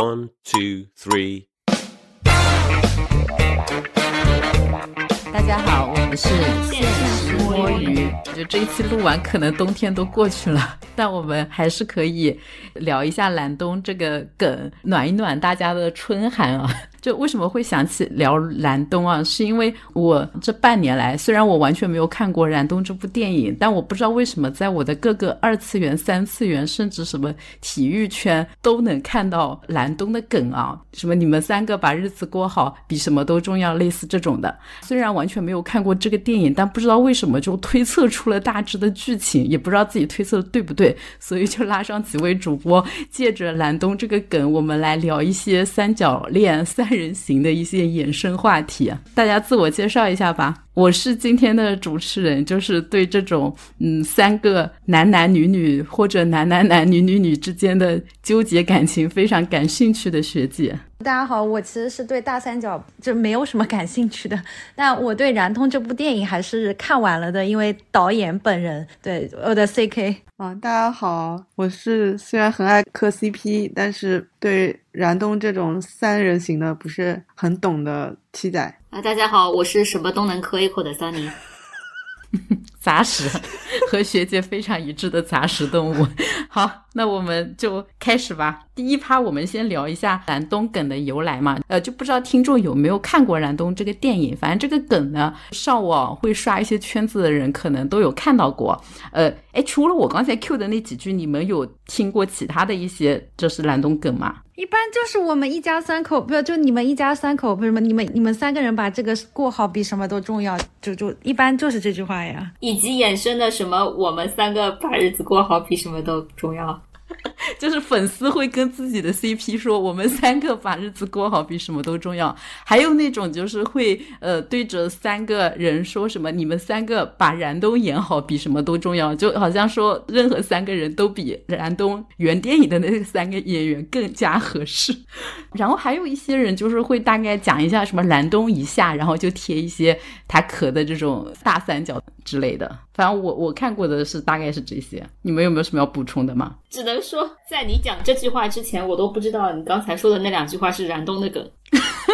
One, two, three. 大家好，我们是现实摸鱼。我觉得这一期录完，可能冬天都过去了，但我们还是可以聊一下蓝冬这个梗，暖一暖大家的春寒啊。就为什么会想起聊蓝冬啊？是因为我这半年来，虽然我完全没有看过蓝冬这部电影，但我不知道为什么在我的各个二次元、三次元，甚至什么体育圈都能看到蓝冬的梗啊。什么你们三个把日子过好比什么都重要，类似这种的。虽然完全没有看过这个电影，但不知道为什么就推测出了大致的剧情，也不知道自己推测的对不对，所以就拉上几位主播，借着蓝冬这个梗，我们来聊一些三角恋三。人行的一些衍生话题啊，大家自我介绍一下吧。我是今天的主持人，就是对这种嗯三个男男女女或者男男男女女女之间的纠结感情非常感兴趣的学姐。大家好，我其实是对大三角就没有什么感兴趣的，但我对《燃通》这部电影还是看完了的，因为导演本人对我的 C K。啊，大家好，我是虽然很爱磕 CP，但是对燃冬这种三人行的不是很懂的七仔。啊，大家好，我是什么都能磕一口的桑尼。杂食和学姐非常一致的杂食动物。好，那我们就开始吧。第一趴，我们先聊一下燃冬梗的由来嘛。呃，就不知道听众有没有看过燃冬这个电影。反正这个梗呢，上网会刷一些圈子的人可能都有看到过。呃，哎，除了我刚才 Q 的那几句，你们有听过其他的一些就是燃冬梗吗？一般就是我们一家三口，不就你们一家三口，不是吗你们你们三个人把这个过好比什么都重要？就就一般就是这句话呀，以及衍生的什么我们三个把日子过好比什么都重要。就是粉丝会跟自己的 CP 说，我们三个把日子过好比什么都重要。还有那种就是会呃对着三个人说什么，你们三个把燃冬演好比什么都重要，就好像说任何三个人都比燃冬原电影的那三个演员更加合适。然后还有一些人就是会大概讲一下什么燃冬一下，然后就贴一些他磕的这种大三角之类的。反正我我看过的是大概是这些，你们有没有什么要补充的吗？只能说，在你讲这句话之前，我都不知道你刚才说的那两句话是燃冬的梗。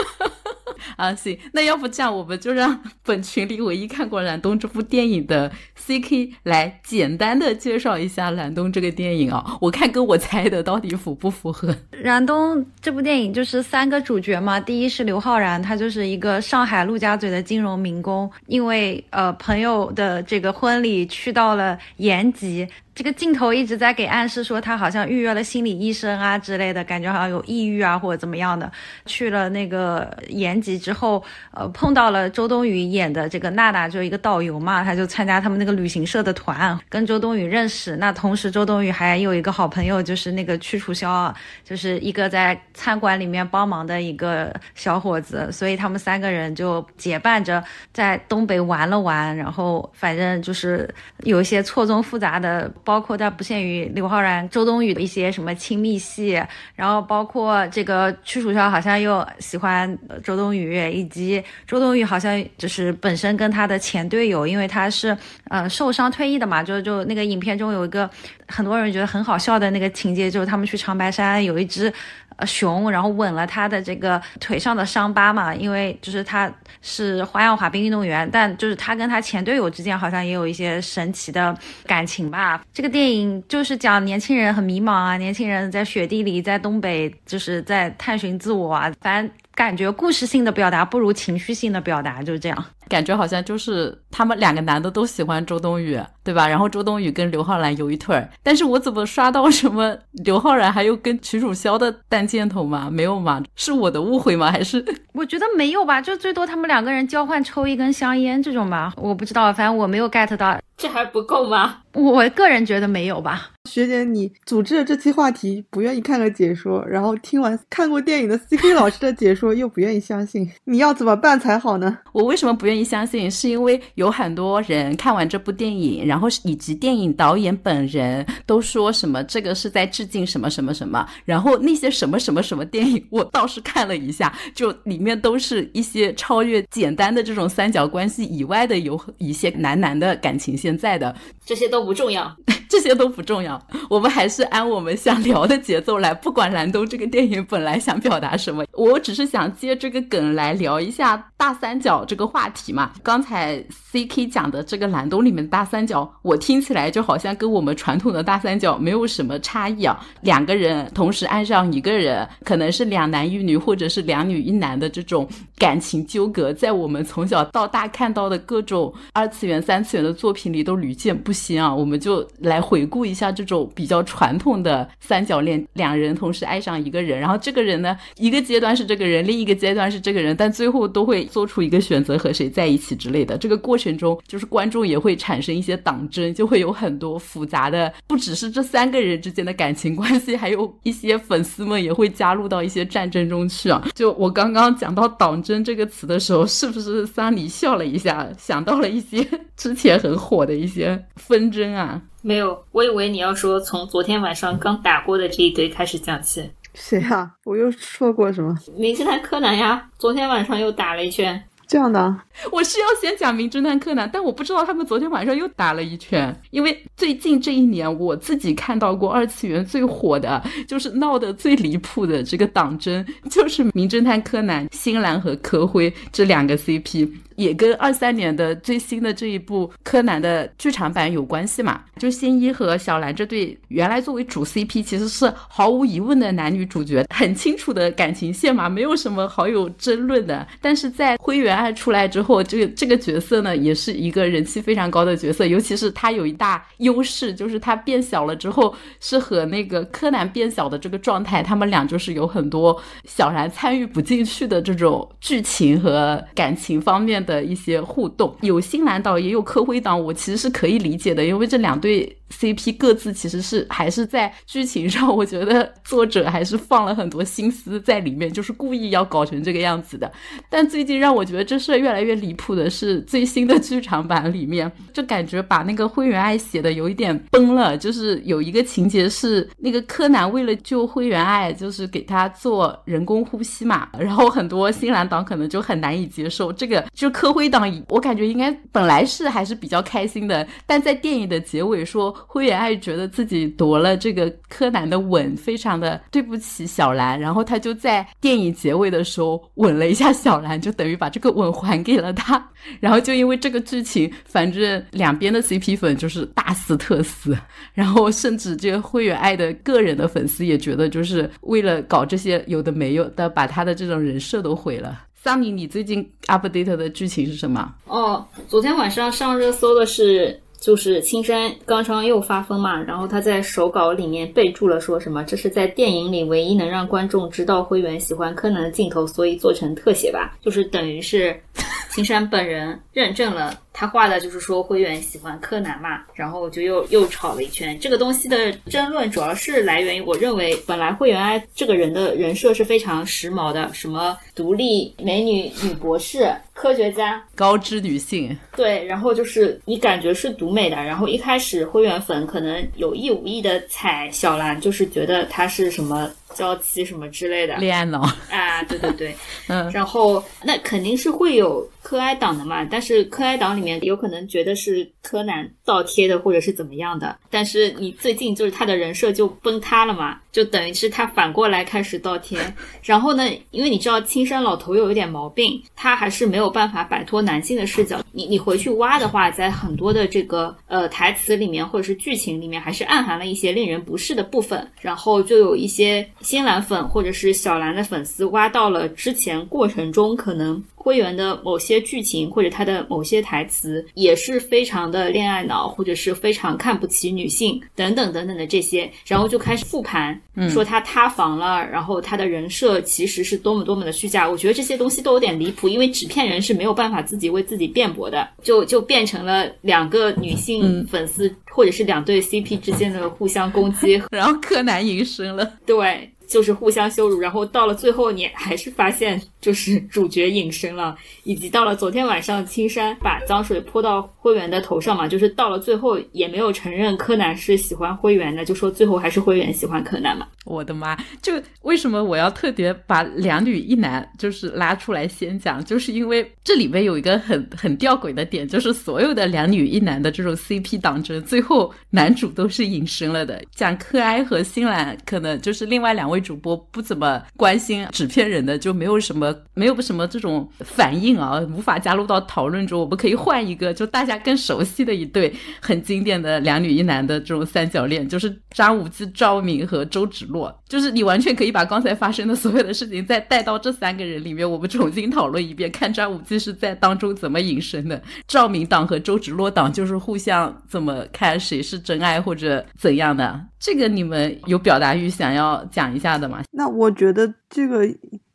啊，行，那要不这样，我们就让本群里唯一看过《燃冬》这部电影的 CK 来简单的介绍一下《燃冬》这个电影啊。我看跟我猜的到底符不符合？《燃冬》这部电影就是三个主角嘛，第一是刘昊然，他就是一个上海陆家嘴的金融民工，因为呃朋友的这个婚礼去到了延吉。这个镜头一直在给暗示说他好像预约了心理医生啊之类的，感觉好像有抑郁啊或者怎么样的。去了那个延吉之后，呃，碰到了周冬雨演的这个娜娜，就一个导游嘛，他就参加他们那个旅行社的团，跟周冬雨认识。那同时周冬雨还有一个好朋友，就是那个屈楚萧，就是一个在餐馆里面帮忙的一个小伙子。所以他们三个人就结伴着在东北玩了玩，然后反正就是有一些错综复杂的。包括但不限于刘昊然、周冬雨的一些什么亲密戏，然后包括这个屈楚萧好像又喜欢周冬雨，以及周冬雨好像就是本身跟他的前队友，因为他是呃受伤退役的嘛，就就那个影片中有一个很多人觉得很好笑的那个情节，就是他们去长白山有一只。呃，熊，然后吻了他的这个腿上的伤疤嘛，因为就是他是花样滑冰运动员，但就是他跟他前队友之间好像也有一些神奇的感情吧。这个电影就是讲年轻人很迷茫啊，年轻人在雪地里，在东北就是在探寻自我啊，反正。感觉故事性的表达不如情绪性的表达，就是这样。感觉好像就是他们两个男的都喜欢周冬雨，对吧？然后周冬雨跟刘昊然有一腿儿，但是我怎么刷到什么刘昊然还有跟曲楚萧的单箭头吗？没有吗？是我的误会吗？还是我觉得没有吧？就最多他们两个人交换抽一根香烟这种吧，我不知道，反正我没有 get 到。这还不够吗？我个人觉得没有吧。学姐，你组织了这期话题，不愿意看个解说，然后听完看过电影的 CK 老师的解说，又不愿意相信，你要怎么办才好呢？我为什么不愿意相信？是因为有很多人看完这部电影，然后以及电影导演本人都说什么这个是在致敬什么什么什么，然后那些什么什么什么电影，我倒是看了一下，就里面都是一些超越简单的这种三角关系以外的有一些男男的感情线现在的，这些都不重要。这些都不重要，我们还是按我们想聊的节奏来。不管蓝东这个电影本来想表达什么，我只是想接这个梗来聊一下大三角这个话题嘛。刚才 C K 讲的这个蓝东里面大三角，我听起来就好像跟我们传统的大三角没有什么差异啊。两个人同时爱上一个人，可能是两男一女，或者是两女一男的这种感情纠葛，在我们从小到大看到的各种二次元、三次元的作品里都屡见不鲜啊。我们就来回顾一下这种比较传统的三角恋，两人同时爱上一个人，然后这个人呢，一个阶段是这个人，另一个阶段是这个人，但最后都会做出一个选择和谁在一起之类的。这个过程中，就是观众也会产生一些党争，就会有很多复杂的，不只是这三个人之间的感情关系，还有一些粉丝们也会加入到一些战争中去啊。就我刚刚讲到党争这个词的时候，是不是桑尼笑了一下，想到了一些之前很火的一些纷争啊？没有，我以为你要说从昨天晚上刚打过的这一堆开始讲起。谁啊？我又说过什么？名侦探柯南呀，昨天晚上又打了一圈。这样的，我是要先讲《名侦探柯南》，但我不知道他们昨天晚上又打了一圈。因为最近这一年，我自己看到过二次元最火的，就是闹得最离谱的这个党争，就是《名侦探柯南》新兰和柯辉这两个 CP。也跟二三年的最新的这一部柯南的剧场版有关系嘛？就新一和小兰这对原来作为主 CP，其实是毫无疑问的男女主角，很清楚的感情线嘛，没有什么好有争论的。但是在灰原哀出来之后，这个这个角色呢，也是一个人气非常高的角色，尤其是他有一大优势，就是他变小了之后是和那个柯南变小的这个状态，他们俩就是有很多小兰参与不进去的这种剧情和感情方面。的一些互动，有新蓝岛也有科辉岛，我其实是可以理解的，因为这两对 CP 各自其实是还是在剧情上，我觉得作者还是放了很多心思在里面，就是故意要搞成这个样子的。但最近让我觉得这事越来越离谱的是，最新的剧场版里面，就感觉把那个灰原哀写的有一点崩了，就是有一个情节是那个柯南为了救灰原哀，就是给他做人工呼吸嘛，然后很多新蓝党可能就很难以接受这个就。柯辉党，我感觉应该本来是还是比较开心的，但在电影的结尾说灰原爱觉得自己夺了这个柯南的吻，非常的对不起小兰，然后他就在电影结尾的时候吻了一下小兰，就等于把这个吻还给了他。然后就因为这个剧情，反正两边的 CP 粉就是大撕特撕，然后甚至这个灰原爱的个人的粉丝也觉得，就是为了搞这些有的没有的，把他的这种人设都毁了。桑尼，你最近 update 的剧情是什么？哦，昨天晚上上热搜的是，就是青山刚刚又发疯嘛，然后他在手稿里面备注了说什么，这是在电影里唯一能让观众知道灰原喜欢柯南的镜头，所以做成特写吧，就是等于是 青山本人认证了。他画的就是说灰原喜欢柯南嘛，然后就又又吵了一圈。这个东西的争论主要是来源于，我认为本来灰原哀这个人的人设是非常时髦的，什么独立美女、女博士、科学家、高知女性。对，然后就是你感觉是独美的。然后一开始灰原粉可能有意无意的踩小兰，就是觉得她是什么娇妻什么之类的，恋爱脑。啊，对对对，嗯，然后那肯定是会有柯哀党的嘛，但是柯哀党里面。有可能觉得是柯南倒贴的，或者是怎么样的，但是你最近就是他的人设就崩塌了嘛，就等于是他反过来开始倒贴。然后呢，因为你知道青山老头有一点毛病，他还是没有办法摆脱男性的视角。你你回去挖的话，在很多的这个呃台词里面或者是剧情里面，还是暗含了一些令人不适的部分。然后就有一些新蓝粉或者是小蓝的粉丝挖到了之前过程中可能。灰原的某些剧情或者他的某些台词也是非常的恋爱脑，或者是非常看不起女性等等等等的这些，然后就开始复盘，说他塌房了，然后他的人设其实是多么多么的虚假。我觉得这些东西都有点离谱，因为纸片人是没有办法自己为自己辩驳的，就就变成了两个女性粉丝或者是两对 CP 之间的互相攻击，然后柯南隐身了。对。就是互相羞辱，然后到了最后你还是发现就是 主角隐身了，以及到了昨天晚上青山把脏水泼到灰原的头上嘛，就是到了最后也没有承认柯南是喜欢灰原的，就说最后还是灰原喜欢柯南嘛。我的妈！就为什么我要特别把两女一男就是拉出来先讲，就是因为这里面有一个很很吊诡的点，就是所有的两女一男的这种 CP 党争，最后男主都是隐身了的。讲柯哀和新兰，可能就是另外两位主播不怎么关心纸片人的，就没有什么没有什么这种反应啊，无法加入到讨论中。我们可以换一个，就大家更熟悉的一对很经典的两女一男的这种三角恋，就是张无忌、赵敏和周芷若。就是你完全可以把刚才发生的所有的事情再带到这三个人里面，我们重新讨论一遍，看张无忌是在当中怎么隐身的，赵敏党和周芷若党就是互相怎么看谁是真爱或者怎样的。这个你们有表达欲想要讲一下的吗？那我觉得这个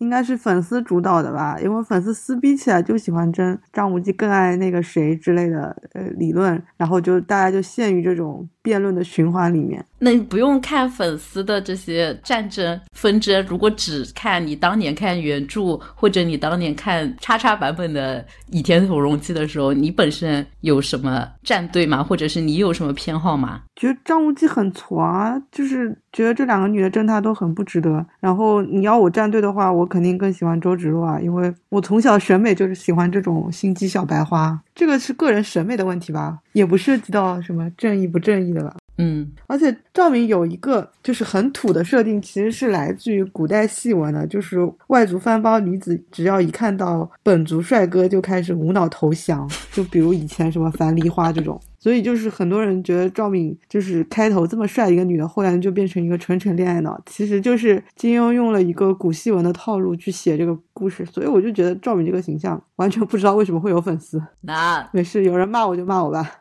应该是粉丝主导的吧，因为粉丝撕逼起来就喜欢争张无忌更爱那个谁之类的呃理论，然后就大家就陷于这种辩论的循环里面。那你不用看粉丝的这些战争纷争，如果只看你当年看原著或者你当年看叉叉版本的《倚天屠龙记》的时候，你本身有什么战队吗？或者是你有什么偏好吗？觉得张无忌很挫啊，就是觉得这两个女的争他都很不值得。然后你要我站队的话，我肯定更喜欢周芷若啊，因为我从小审美就是喜欢这种心机小白花。这个是个人审美的问题吧，也不涉及到什么正义不正义的吧。嗯，而且赵敏有一个就是很土的设定，其实是来自于古代戏文的，就是外族翻包女子只要一看到本族帅哥就开始无脑投降，就比如以前什么樊梨花这种。所以就是很多人觉得赵敏就是开头这么帅一个女的，后来就变成一个纯纯恋爱脑，其实就是金庸用了一个古戏文的套路去写这个故事。所以我就觉得赵敏这个形象完全不知道为什么会有粉丝。那没事，有人骂我就骂我吧。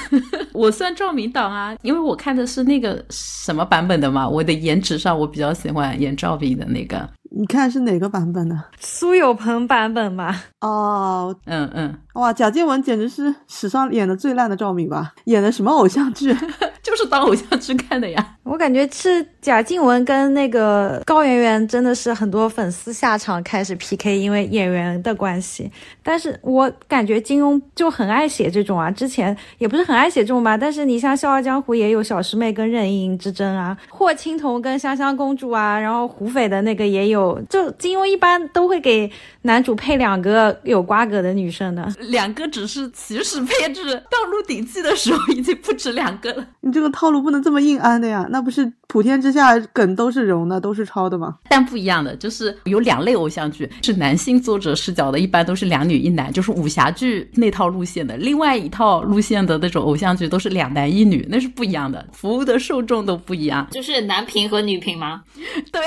我算赵敏党啊，因为我看的是那个什么版本的嘛。我的颜值上，我比较喜欢演赵敏的那个。你看是哪个版本的？苏有朋版本吧。哦，嗯嗯，哇，贾静雯简直是史上演的最烂的赵敏吧？演的什么偶像剧？就是当偶像剧看的呀。我感觉是贾静雯跟那个高圆圆真的是很多粉丝下场开始 PK，因为演员的关系。但是我感觉金庸就很爱写这种啊，之前也不是很爱写这种吧。但是你像《笑傲江湖》也有小师妹跟任盈盈之争啊，霍青桐跟香香公主啊，然后胡斐的那个也有。就金庸一般都会给男主配两个有瓜葛的女生的，两个只是起始配置，到《鹿鼎记》的时候已经不止两个了。你这个套路不能这么硬安的呀，那不是普天之下梗都是融的，都是抄的吗？但不一样的就是有两类偶像剧是男性作者视角的，一般都是两女一男，就是武侠剧那套路线的；另外一套路线的那种偶像剧都是两男一女，那是不一样的，服务的受众都不一样。就是男频和女频吗？对，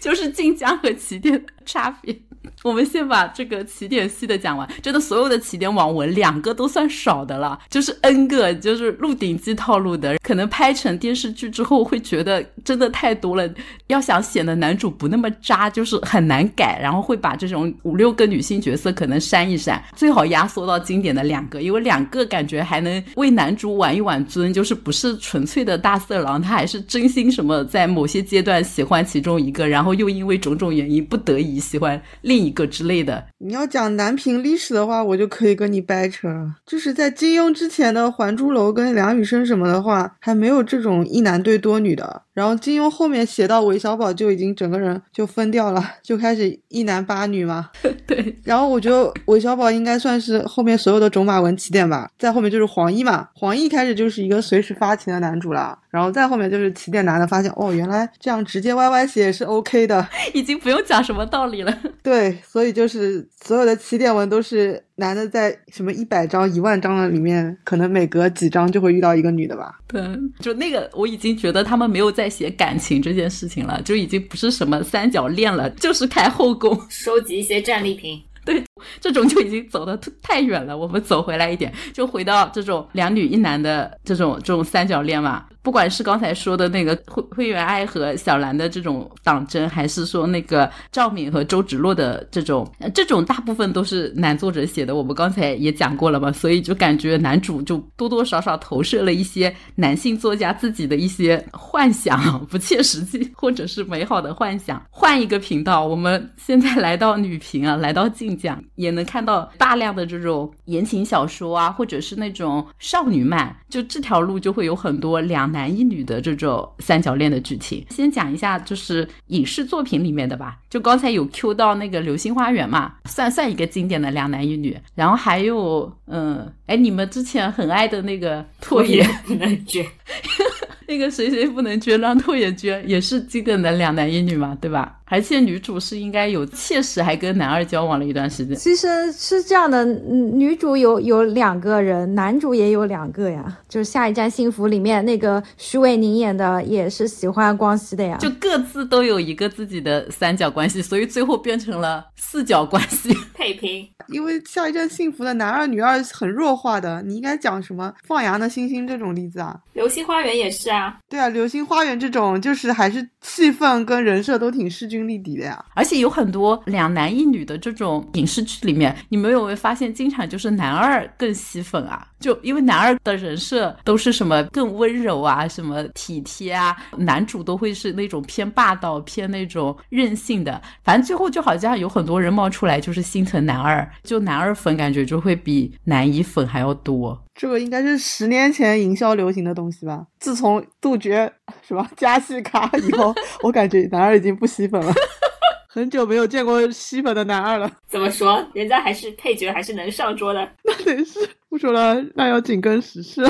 就是晋江。和起点的差别。我们先把这个起点系的讲完，真的所有的起点网文两个都算少的了，就是 N 个，就是《鹿鼎记》套路的，可能拍成电视剧之后会觉得真的太多了。要想显得男主不那么渣，就是很难改，然后会把这种五六个女性角色可能删一删，最好压缩到经典的两个，因为两个感觉还能为男主挽一挽尊，就是不是纯粹的大色狼，他还是真心什么在某些阶段喜欢其中一个，然后又因为种种原因不得已喜欢另一。个之类的，你要讲南平历史的话，我就可以跟你掰扯。就是在金庸之前的《还珠楼》跟梁羽生什么的话，还没有这种一男对多女的。然后金庸后面写到韦小宝就已经整个人就疯掉了，就开始一男八女嘛。对。然后我觉得韦小宝应该算是后面所有的种马文起点吧。再后面就是黄奕嘛，黄奕开始就是一个随时发情的男主了。然后再后面就是起点男的发现哦，原来这样直接歪歪写也是 OK 的，已经不用讲什么道理了。对，所以就是所有的起点文都是。男的在什么一百张、一万张的里面，可能每隔几张就会遇到一个女的吧？对，就那个我已经觉得他们没有在写感情这件事情了，就已经不是什么三角恋了，就是开后宫，收集一些战利品。对，这种就已经走的太远了。我们走回来一点，就回到这种两女一男的这种这种三角恋嘛。不管是刚才说的那个灰灰原哀和小兰的这种党争，还是说那个赵敏和周芷若的这种，这种大部分都是男作者写的。我们刚才也讲过了嘛，所以就感觉男主就多多少少投射了一些男性作家自己的一些幻想，不切实际或者是美好的幻想。换一个频道，我们现在来到女频啊，来到晋江，也能看到大量的这种言情小说啊，或者是那种少女漫，就这条路就会有很多两。男一女的这种三角恋的剧情，先讲一下，就是影视作品里面的吧。就刚才有 Q 到那个《流星花园》嘛，算算一个经典的两男一女。然后还有，嗯，哎，你们之前很爱的那个《拓野不能捐》。那个谁谁不能捐，让拓也捐，也是经典的两男一女嘛，对吧？而且女主是应该有切实还跟男二交往了一段时间。其实是这样的，女主有有两个人，男主也有两个呀。就是《下一站幸福》里面那个徐伟宁演的，也是喜欢光熙的呀。就各自都有一个自己的三角关系，所以最后变成了四角关系，配平。因为《下一站幸福》的男二女二很弱化的，你应该讲什么放羊的星星这种例子啊？《流星花园》也是啊。对啊，《流星花园》这种就是还是气氛跟人设都挺势均力敌的呀。而且有很多两男一女的这种影视剧里面，你们有没有发现，经常就是男二更吸粉啊？就因为男二的人设都是什么更温柔啊，什么体贴啊，男主都会是那种偏霸道、偏那种任性的。反正最后就好像有很多人冒出来，就是心疼男二，就男二粉感觉就会比男一粉还要多。这个应该是十年前营销流行的东西吧？自从杜绝什么 加戏卡以后，我感觉男二已经不吸粉了。很久没有见过吸粉的男二了。怎么说？人家还是配角，还是能上桌的。那得是不说了，那要紧跟时事。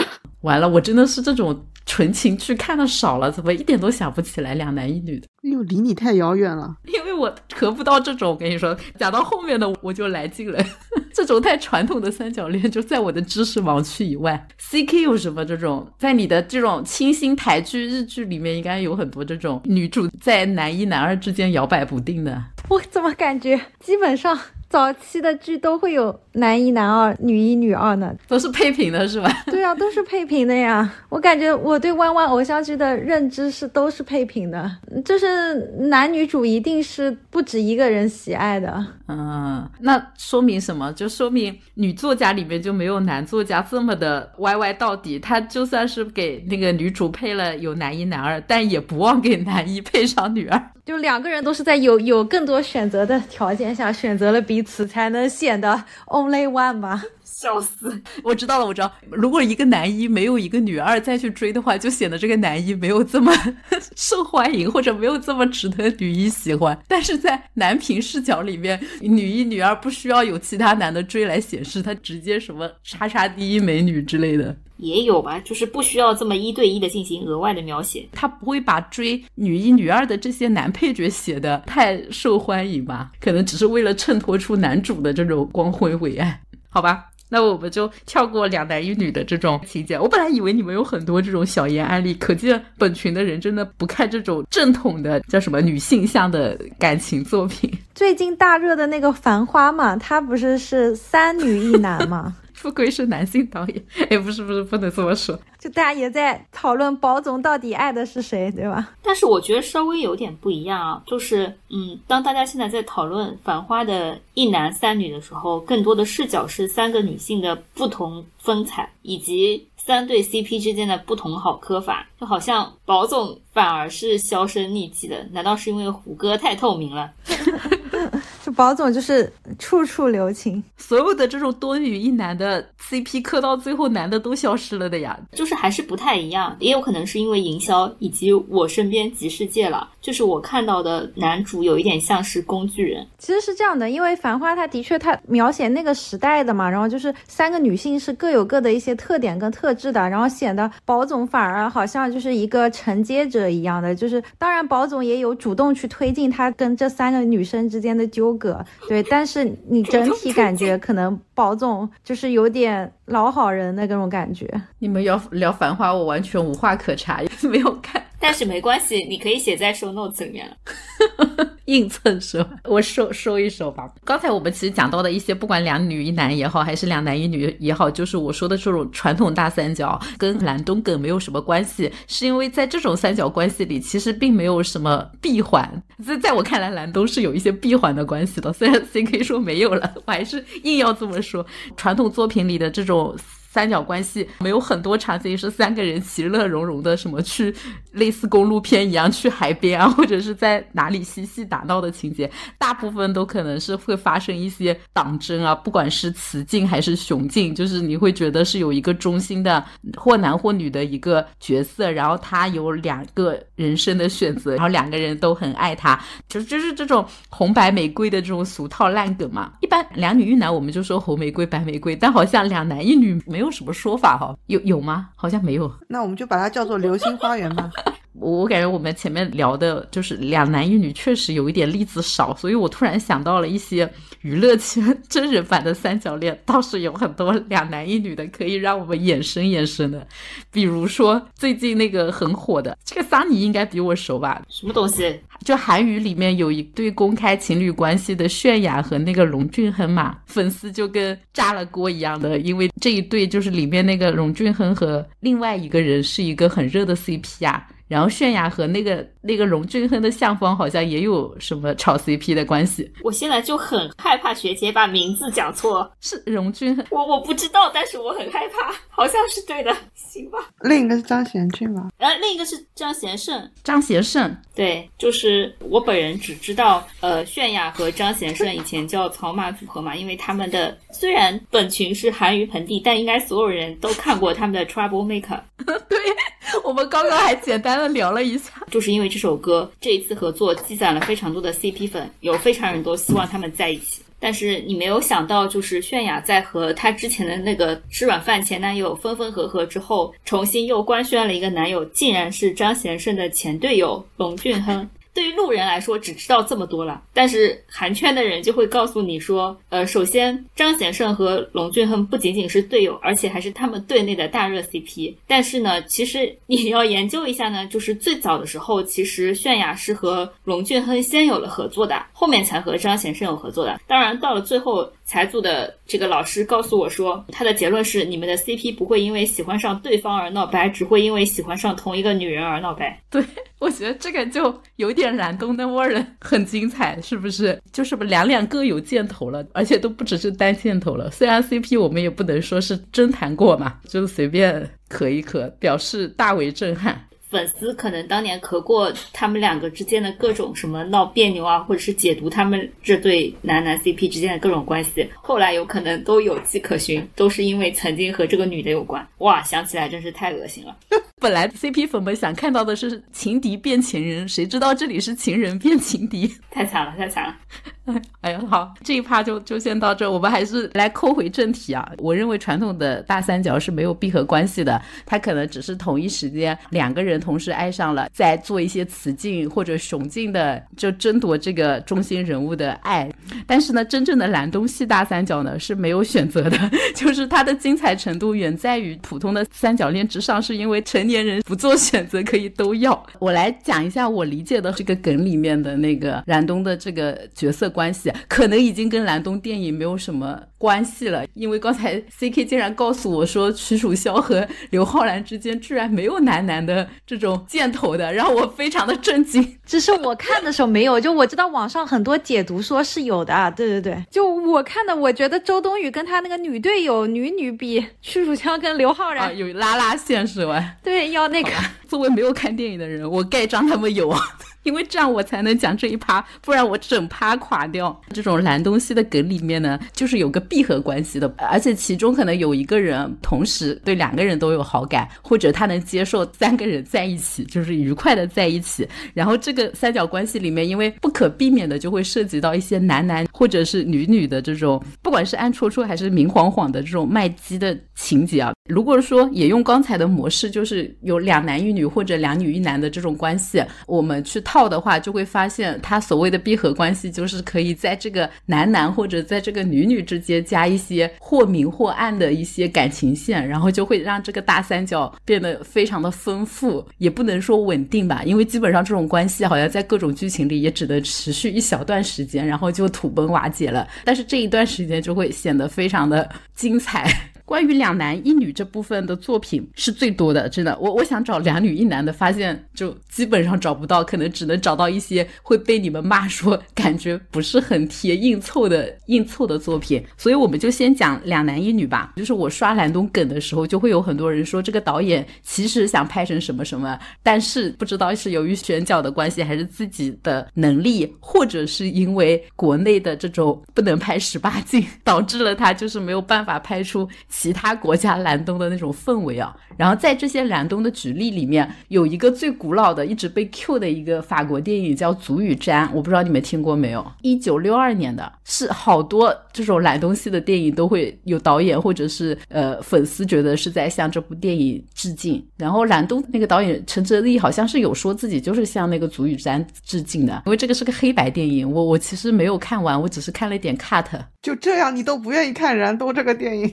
完了，我真的是这种纯情剧看的少了，怎么一点都想不起来两男一女的？因为离你太遥远了。因为我合不到这种，我跟你说，讲到后面的我就来劲了。这种太传统的三角恋就在我的知识盲区以外。C K 有什么这种？在你的这种清新台剧、日剧里面，应该有很多这种女主在男一男二之间摇摆不定的。我怎么感觉基本上？早期的剧都会有男一男二、女一女二呢，都是配平的是吧？对啊，都是配平的呀。我感觉我对弯弯偶像剧的认知是都是配平的，就是男女主一定是不止一个人喜爱的。嗯，那说明什么？就说明女作家里面就没有男作家这么的歪歪到底。他就算是给那个女主配了有男一男二，但也不忘给男一配上女二。就两个人都是在有有更多选择的条件下选择了彼此，才能显得 only one 吧。笑死！我知道了，我知道，如果一个男一没有一个女二再去追的话，就显得这个男一没有这么 受欢迎，或者没有这么值得女一喜欢。但是在男频视角里面，女一、女二不需要有其他男的追来显示，他直接什么叉叉第一美女之类的也有吧，就是不需要这么一对一的进行额外的描写。他不会把追女一、女二的这些男配角写的太受欢迎吧？可能只是为了衬托出男主的这种光辉伟岸，好吧？那我们就跳过两男一女的这种情节。我本来以为你们有很多这种小言案例，可见本群的人真的不看这种正统的叫什么女性向的感情作品。最近大热的那个《繁花》嘛，它不是是三女一男吗？不愧是男性导演，哎，不是不是，不能这么说。就大家也在讨论宝总到底爱的是谁，对吧？但是我觉得稍微有点不一样啊，就是嗯，当大家现在在讨论《繁花》的一男三女的时候，更多的视角是三个女性的不同风采，以及三对 CP 之间的不同好磕法。就好像宝总反而是销声匿迹的，难道是因为胡歌太透明了？这宝总就是处处留情，所有的这种多女一男的 CP 磕到最后，男的都消失了的呀，就是还是不太一样，也有可能是因为营销以及我身边极世界了，就是我看到的男主有一点像是工具人。其实是这样的，因为《繁花》它的确它描写那个时代的嘛，然后就是三个女性是各有各的一些特点跟特质的，然后显得宝总反而好像就是一个承接者一样的，就是当然宝总也有主动去推进他跟这三个女生之间的纠。个对，但是你整体感觉可能宝总就是有点老好人的那种感觉。你们要聊繁花，我完全无话可查，没有看但是没关系，你可以写在收 notes 里面了。硬蹭说，我收收一收吧。刚才我们其实讲到的一些，不管两女一男也好，还是两男一女也好，就是我说的这种传统大三角，跟蓝东梗没有什么关系，是因为在这种三角关系里，其实并没有什么闭环。在在我看来，蓝东是有一些闭环的关系的。虽然 C K 说没有了，我还是硬要这么说。传统作品里的这种。三角关系没有很多场景是三个人其乐融融的，什么去类似公路片一样去海边啊，或者是在哪里嬉戏打闹的情节，大部分都可能是会发生一些党争啊，不管是雌竞还是雄竞，就是你会觉得是有一个中心的或男或女的一个角色，然后他有两个人生的选择，然后两个人都很爱他，就就是这种红白玫瑰的这种俗套烂梗嘛。一般两女一男我们就说红玫瑰白玫瑰，但好像两男一女没有。有什么说法哈？有有吗？好像没有。那我们就把它叫做《流星花园》吧。我感觉我们前面聊的就是两男一女，确实有一点例子少，所以我突然想到了一些娱乐圈真人版的三角恋，倒是有很多两男一女的可以让我们衍生衍生的。比如说最近那个很火的这个桑尼应该比我熟吧？什么东西？就韩语里面有一对公开情侣关系的泫雅和那个龙俊亨嘛，粉丝就跟炸了锅一样的，因为这一对就是里面那个龙俊亨和另外一个人是一个很热的 CP 啊。然后泫雅和那个那个荣俊亨的相方好像也有什么炒 CP 的关系。我现在就很害怕学姐把名字讲错，是荣俊亨。我我不知道，但是我很害怕，好像是对的，行吧。另一个是张贤俊吧？呃，另一个是张贤胜。张贤胜，对，就是我本人只知道，呃，泫雅和张贤胜以前叫草马组合嘛，因为他们的虽然本群是韩娱盆地，但应该所有人都看过他们的 Trouble Maker。对。我们刚刚还简单的聊了一下，就是因为这首歌这一次合作积攒了非常多的 CP 粉，有非常人都希望他们在一起。但是你没有想到，就是泫雅在和她之前的那个吃软饭前男友分分合合之后，重新又官宣了一个男友，竟然是张贤胜的前队友龙俊亨。对于路人来说，只知道这么多了，但是韩圈的人就会告诉你说，呃，首先张贤胜和龙俊亨不仅仅是队友，而且还是他们队内的大热 CP。但是呢，其实你 要研究一下呢，就是最早的时候，其实泫雅是和龙俊亨先有了合作的，后面才和张贤胜有合作的。当然，到了最后。财组的这个老师告诉我说，他的结论是你们的 CP 不会因为喜欢上对方而闹掰，只会因为喜欢上同一个女人而闹掰。对，我觉得这个就有点蓝东的味儿了，很精彩，是不是？就是不两两各有箭头了，而且都不只是单箭头了。虽然 CP 我们也不能说是真谈过嘛，就随便磕一磕，表示大为震撼。粉丝可能当年磕过他们两个之间的各种什么闹别扭啊，或者是解读他们这对男男 CP 之间的各种关系，后来有可能都有迹可循，都是因为曾经和这个女的有关。哇，想起来真是太恶心了。本来 CP 粉们想看到的是情敌变情人，谁知道这里是情人变情敌，太惨了，太惨了。哎呀，好，这一趴就就先到这，我们还是来扣回正题啊。我认为传统的大三角是没有闭合关系的，它可能只是同一时间两个人同时爱上了，在做一些雌竞或者雄竞的，就争夺这个中心人物的爱。但是呢，真正的蓝东系大三角呢是没有选择的，就是它的精彩程度远在于普通的三角恋之上，是因为成年人不做选择可以都要。我来讲一下我理解的这个梗里面的那个蓝东的这个角色。关系可能已经跟蓝东电影没有什么关系了，因为刚才 C K 竟然告诉我说徐楚萧和刘昊然之间居然没有男男的这种箭头的，让我非常的震惊。只是我看的时候没有，就我知道网上很多解读说是有的。对对对，就我看的，我觉得周冬雨跟她那个女队友女女比屈楚萧跟刘昊然有拉拉线是吧？对，要那个。作为没有看电影的人，我盖章他们有。因为这样我才能讲这一趴，不然我整趴垮掉。这种蓝东西的梗里面呢，就是有个闭合关系的，而且其中可能有一个人同时对两个人都有好感，或者他能接受三个人在一起，就是愉快的在一起。然后这个三角关系里面，因为不可避免的就会涉及到一些男男或者是女女的这种，不管是暗戳戳还是明晃晃的这种卖鸡的情节啊。如果说也用刚才的模式，就是有两男一女或者两女一男的这种关系，我们去套套的话，就会发现他所谓的闭合关系，就是可以在这个男男或者在这个女女之间加一些或明或暗的一些感情线，然后就会让这个大三角变得非常的丰富，也不能说稳定吧，因为基本上这种关系好像在各种剧情里也只能持续一小段时间，然后就土崩瓦解了。但是这一段时间就会显得非常的精彩。关于两男一女这部分的作品是最多的，真的，我我想找两女一男的，发现就基本上找不到，可能只能找到一些会被你们骂说感觉不是很贴硬凑的硬凑的作品，所以我们就先讲两男一女吧。就是我刷蓝东梗的时候，就会有很多人说这个导演其实想拍成什么什么，但是不知道是由于选角的关系，还是自己的能力，或者是因为国内的这种不能拍十八禁，导致了他就是没有办法拍出。其他国家蓝东的那种氛围啊，然后在这些蓝东的举例里面，有一个最古老的、一直被 Q 的一个法国电影叫《足与瞻》，我不知道你们听过没有？一九六二年的，是好多这种蓝东系的电影都会有导演或者是呃粉丝觉得是在向这部电影致敬。然后蓝东那个导演陈哲立好像是有说自己就是向那个《足与瞻》致敬的，因为这个是个黑白电影。我我其实没有看完，我只是看了一点 cut。就这样，你都不愿意看《燃冬》这个电影？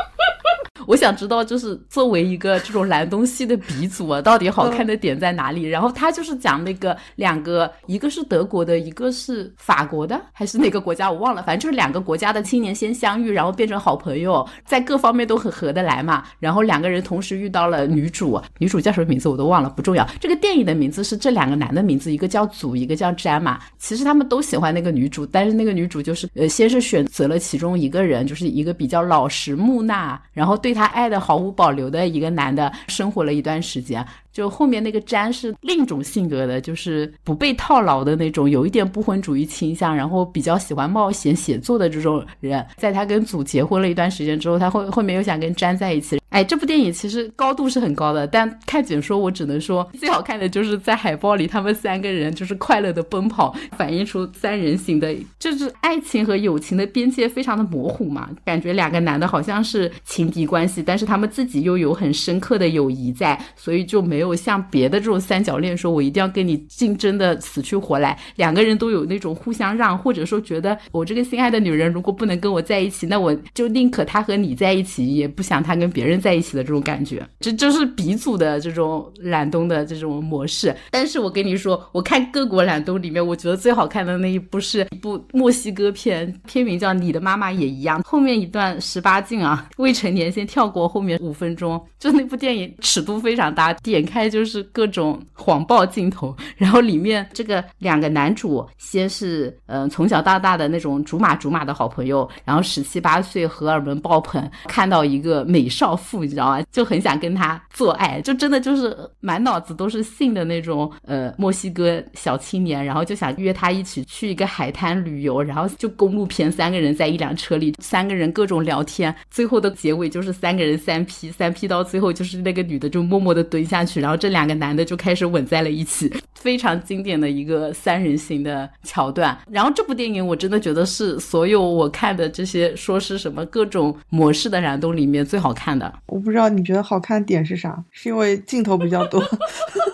我想知道，就是作为一个这种蓝东西的鼻祖啊，到底好看的点在哪里？然后他就是讲那个两个，一个是德国的，一个是法国的，还是哪个国家我忘了，反正就是两个国家的青年先相遇，然后变成好朋友，在各方面都很合得来嘛。然后两个人同时遇到了女主，女主叫什么名字我都忘了，不重要。这个电影的名字是这两个男的名字，一个叫祖，一个叫詹嘛。其实他们都喜欢那个女主，但是那个女主就是呃，先是选择了其中一个人，就是一个比较老实木讷，然后对他爱的毫无保留的一个男的，生活了一段时间。就后面那个詹是另一种性格的，就是不被套牢的那种，有一点不婚主义倾向，然后比较喜欢冒险写作的这种人。在他跟祖结婚了一段时间之后，他后后面又想跟詹在一起。哎，这部电影其实高度是很高的，但看解说，我只能说最好看的就是在海报里他们三个人就是快乐的奔跑，反映出三人行的，就是爱情和友情的边界非常的模糊嘛，感觉两个男的好像是情敌关系，但是他们自己又有很深刻的友谊在，所以就没有像别的这种三角恋，说我一定要跟你竞争的死去活来，两个人都有那种互相让，或者说觉得我这个心爱的女人如果不能跟我在一起，那我就宁可她和你在一起，也不想她跟别人。在一起的这种感觉，这就是鼻祖的这种蓝东的这种模式。但是我跟你说，我看各国蓝东里面，我觉得最好看的那一部是一部墨西哥片，片名叫《你的妈妈也一样》，后面一段十八禁啊，未成年先跳过后面五分钟。就那部电影尺度非常大，点开就是各种黄暴镜头。然后里面这个两个男主，先是嗯从小到大的那种竹马竹马的好朋友，然后十七八岁荷尔蒙爆棚，看到一个美少妇。你知道吗？就很想跟他做爱，就真的就是满脑子都是性的那种呃墨西哥小青年，然后就想约他一起去一个海滩旅游，然后就公路片，三个人在一辆车里，三个人各种聊天，最后的结尾就是三个人三 P，三 P 到最后就是那个女的就默默的蹲下去，然后这两个男的就开始吻在了一起，非常经典的一个三人行的桥段。然后这部电影我真的觉得是所有我看的这些说是什么各种模式的燃冬里面最好看的。我不知道你觉得好看点是啥？是因为镜头比较多。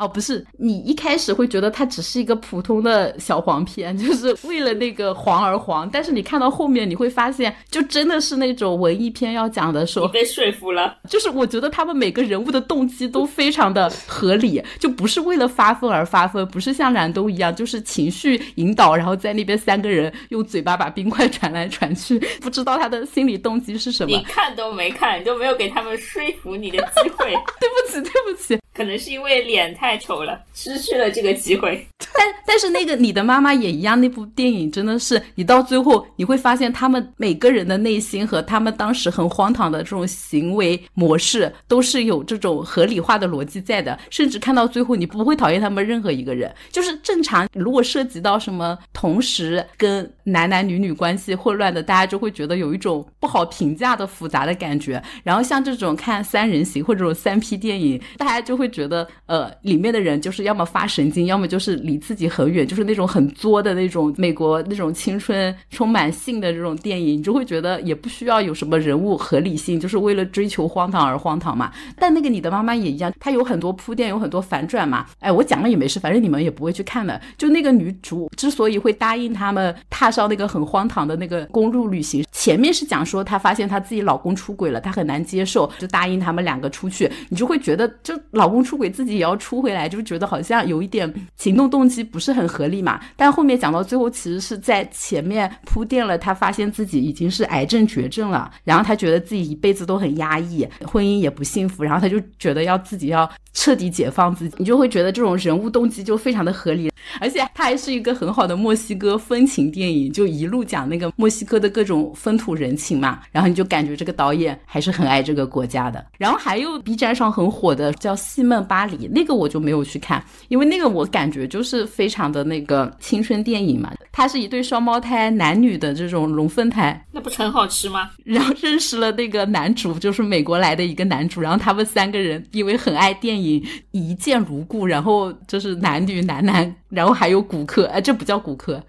哦，不是，你一开始会觉得它只是一个普通的小黄片，就是为了那个黄而黄。但是你看到后面，你会发现，就真的是那种文艺片要讲的说，被说服了。就是我觉得他们每个人物的动机都非常的合理，就不是为了发疯而发疯，不是像冉东一样，就是情绪引导，然后在那边三个人用嘴巴把冰块传来传去，不知道他的心理动机是什么。你看都没看，你就没有给他们说服你的机会。对不起，对不起。可能是因为脸太丑了，失去了这个机会。但但是那个你的妈妈也一样，那部电影真的是，你到最后你会发现，他们每个人的内心和他们当时很荒唐的这种行为模式，都是有这种合理化的逻辑在的。甚至看到最后，你不会讨厌他们任何一个人。就是正常，如果涉及到什么同时跟男男女女关系混乱的，大家就会觉得有一种不好评价的复杂的感觉。然后像这种看三人行或者这种三 P 电影，大家就。会觉得，呃，里面的人就是要么发神经，要么就是离自己很远，就是那种很作的那种美国那种青春充满性的这种电影，你就会觉得也不需要有什么人物合理性，就是为了追求荒唐而荒唐嘛。但那个你的妈妈也一样，她有很多铺垫，有很多反转嘛。哎，我讲了也没事，反正你们也不会去看的。就那个女主之所以会答应他们踏上那个很荒唐的那个公路旅行，前面是讲说她发现她自己老公出轨了，她很难接受，就答应他们两个出去。你就会觉得，就老老公出轨自己也要出回来，就觉得好像有一点行动动机不是很合理嘛。但后面讲到最后，其实是在前面铺垫了，他发现自己已经是癌症绝症了，然后他觉得自己一辈子都很压抑，婚姻也不幸福，然后他就觉得要自己要彻底解放自己，你就会觉得这种人物动机就非常的合理。而且它还是一个很好的墨西哥风情电影，就一路讲那个墨西哥的各种风土人情嘛，然后你就感觉这个导演还是很爱这个国家的。然后还有 B 站上很火的叫《戏梦巴黎》，那个我就没有去看，因为那个我感觉就是非常的那个青春电影嘛。它是一对双胞胎男女的这种龙凤胎，那不是很好吃吗？然后认识了那个男主，就是美国来的一个男主，然后他们三个人因为很爱电影，一见如故，然后就是男女男男。然后还有骨科，哎，这不叫骨科，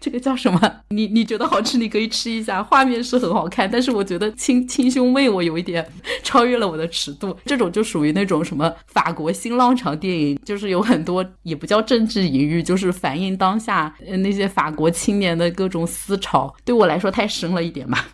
这个叫什么？你你觉得好吃，你可以吃一下，画面是很好看，但是我觉得亲亲兄妹我有一点超越了我的尺度，这种就属于那种什么法国新浪潮电影，就是有很多也不叫政治隐喻，就是反映当下那些法国青年的各种思潮，对我来说太深了一点吧。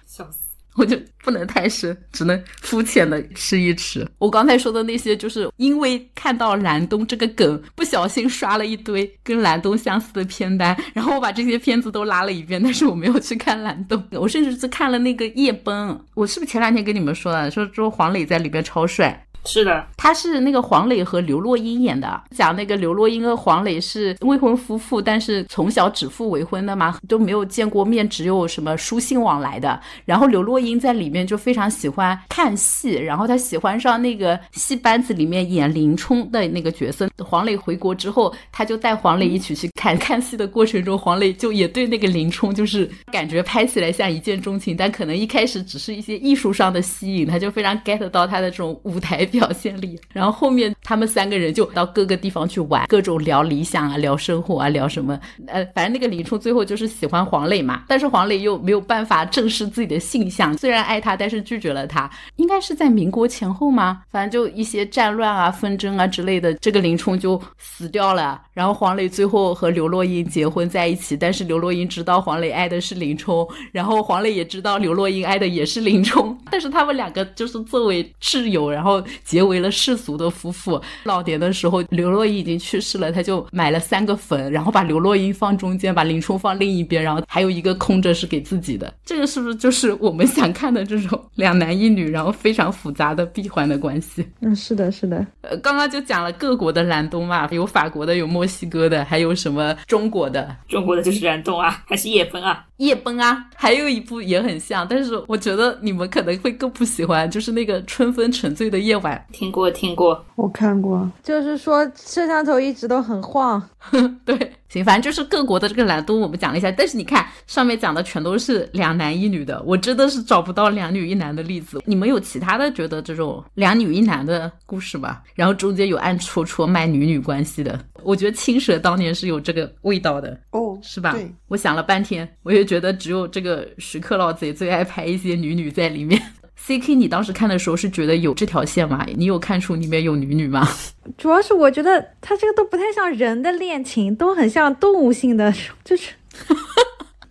我就不能太深，只能肤浅的吃一吃。我刚才说的那些，就是因为看到蓝东这个梗，不小心刷了一堆跟蓝东相似的片单，然后我把这些片子都拉了一遍，但是我没有去看蓝东，我甚至是看了那个夜奔。我是不是前两天跟你们说了，说说黄磊在里边超帅？是的，他是那个黄磊和刘若英演的，讲那个刘若英和黄磊是未婚夫妇，但是从小指腹为婚的嘛，都没有见过面，只有什么书信往来的。然后刘若英在里面就非常喜欢看戏，然后她喜欢上那个戏班子里面演林冲的那个角色。黄磊回国之后，他就带黄磊一起去看 看戏的过程中，黄磊就也对那个林冲就是感觉拍起来像一见钟情，但可能一开始只是一些艺术上的吸引，他就非常 get 到他的这种舞台。表现力，然后后面他们三个人就到各个地方去玩，各种聊理想啊，聊生活啊，聊什么？呃，反正那个林冲最后就是喜欢黄磊嘛，但是黄磊又没有办法正视自己的性向，虽然爱他，但是拒绝了他。应该是在民国前后吗？反正就一些战乱啊、纷争啊之类的，这个林冲就死掉了。然后黄磊最后和刘若英结婚在一起，但是刘若英知道黄磊爱的是林冲，然后黄磊也知道刘若英爱的也是林冲，但是他们两个就是作为挚友，然后。结为了世俗的夫妇。老年的时候，刘若英已经去世了，他就买了三个坟，然后把刘若英放中间，把林冲放另一边，然后还有一个空着是给自己的。这个是不是就是我们想看的这种两男一女，然后非常复杂的闭环的关系？嗯，是的，是的。呃，刚刚就讲了各国的蓝东嘛，有法国的，有墨西哥的，还有什么中国的？中国的就是燃冬啊，还是夜奔啊？夜奔啊，还有一部也很像，但是我觉得你们可能会更不喜欢，就是那个春风沉醉的夜晚。听过，听过，我看过。就是说摄像头一直都很晃。对，行，反正就是各国的这个蓝东，我们讲了一下。但是你看上面讲的全都是两男一女的，我真的是找不到两女一男的例子。你们有其他的觉得这种两女一男的故事吗？然后中间有暗戳戳卖女女关系的，我觉得青蛇当年是有这个味道的哦，是吧？对，我想了半天，我也觉得只有这个徐克老贼最爱拍一些女女在里面。C K，你当时看的时候是觉得有这条线吗？你有看出里面有女女吗？主要是我觉得他这个都不太像人的恋情，都很像动物性的，就是。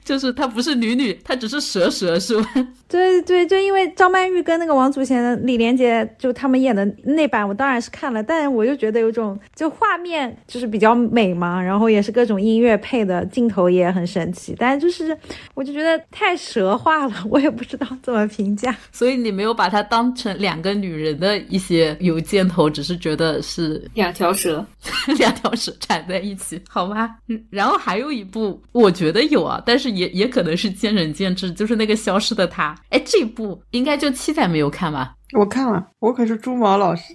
就是他不是女女，他只是蛇蛇，是吧？对对，就因为张曼玉跟那个王祖贤、李连杰就他们演的那版，我当然是看了，但我就觉得有种就画面就是比较美嘛，然后也是各种音乐配的，镜头也很神奇，但就是我就觉得太蛇化了，我也不知道怎么评价。所以你没有把它当成两个女人的一些有箭头，只是觉得是两条蛇，两条蛇缠在一起，好吗？然后还有一部，我觉得有啊，但是。也也可能是见仁见智，就是那个消失的他，哎，这部应该就七仔没有看吧？我看了，我可是猪毛老师，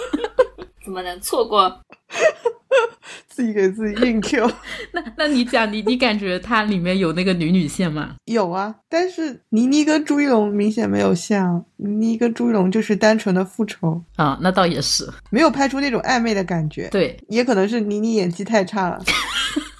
怎么能错过？自己给自己硬 Q。那那你讲，你你感觉它里面有那个女女线吗？有啊，但是倪妮跟朱一龙明显没有像，倪妮跟朱一龙就是单纯的复仇啊，那倒也是，没有拍出那种暧昧的感觉。对，也可能是倪妮演技太差了。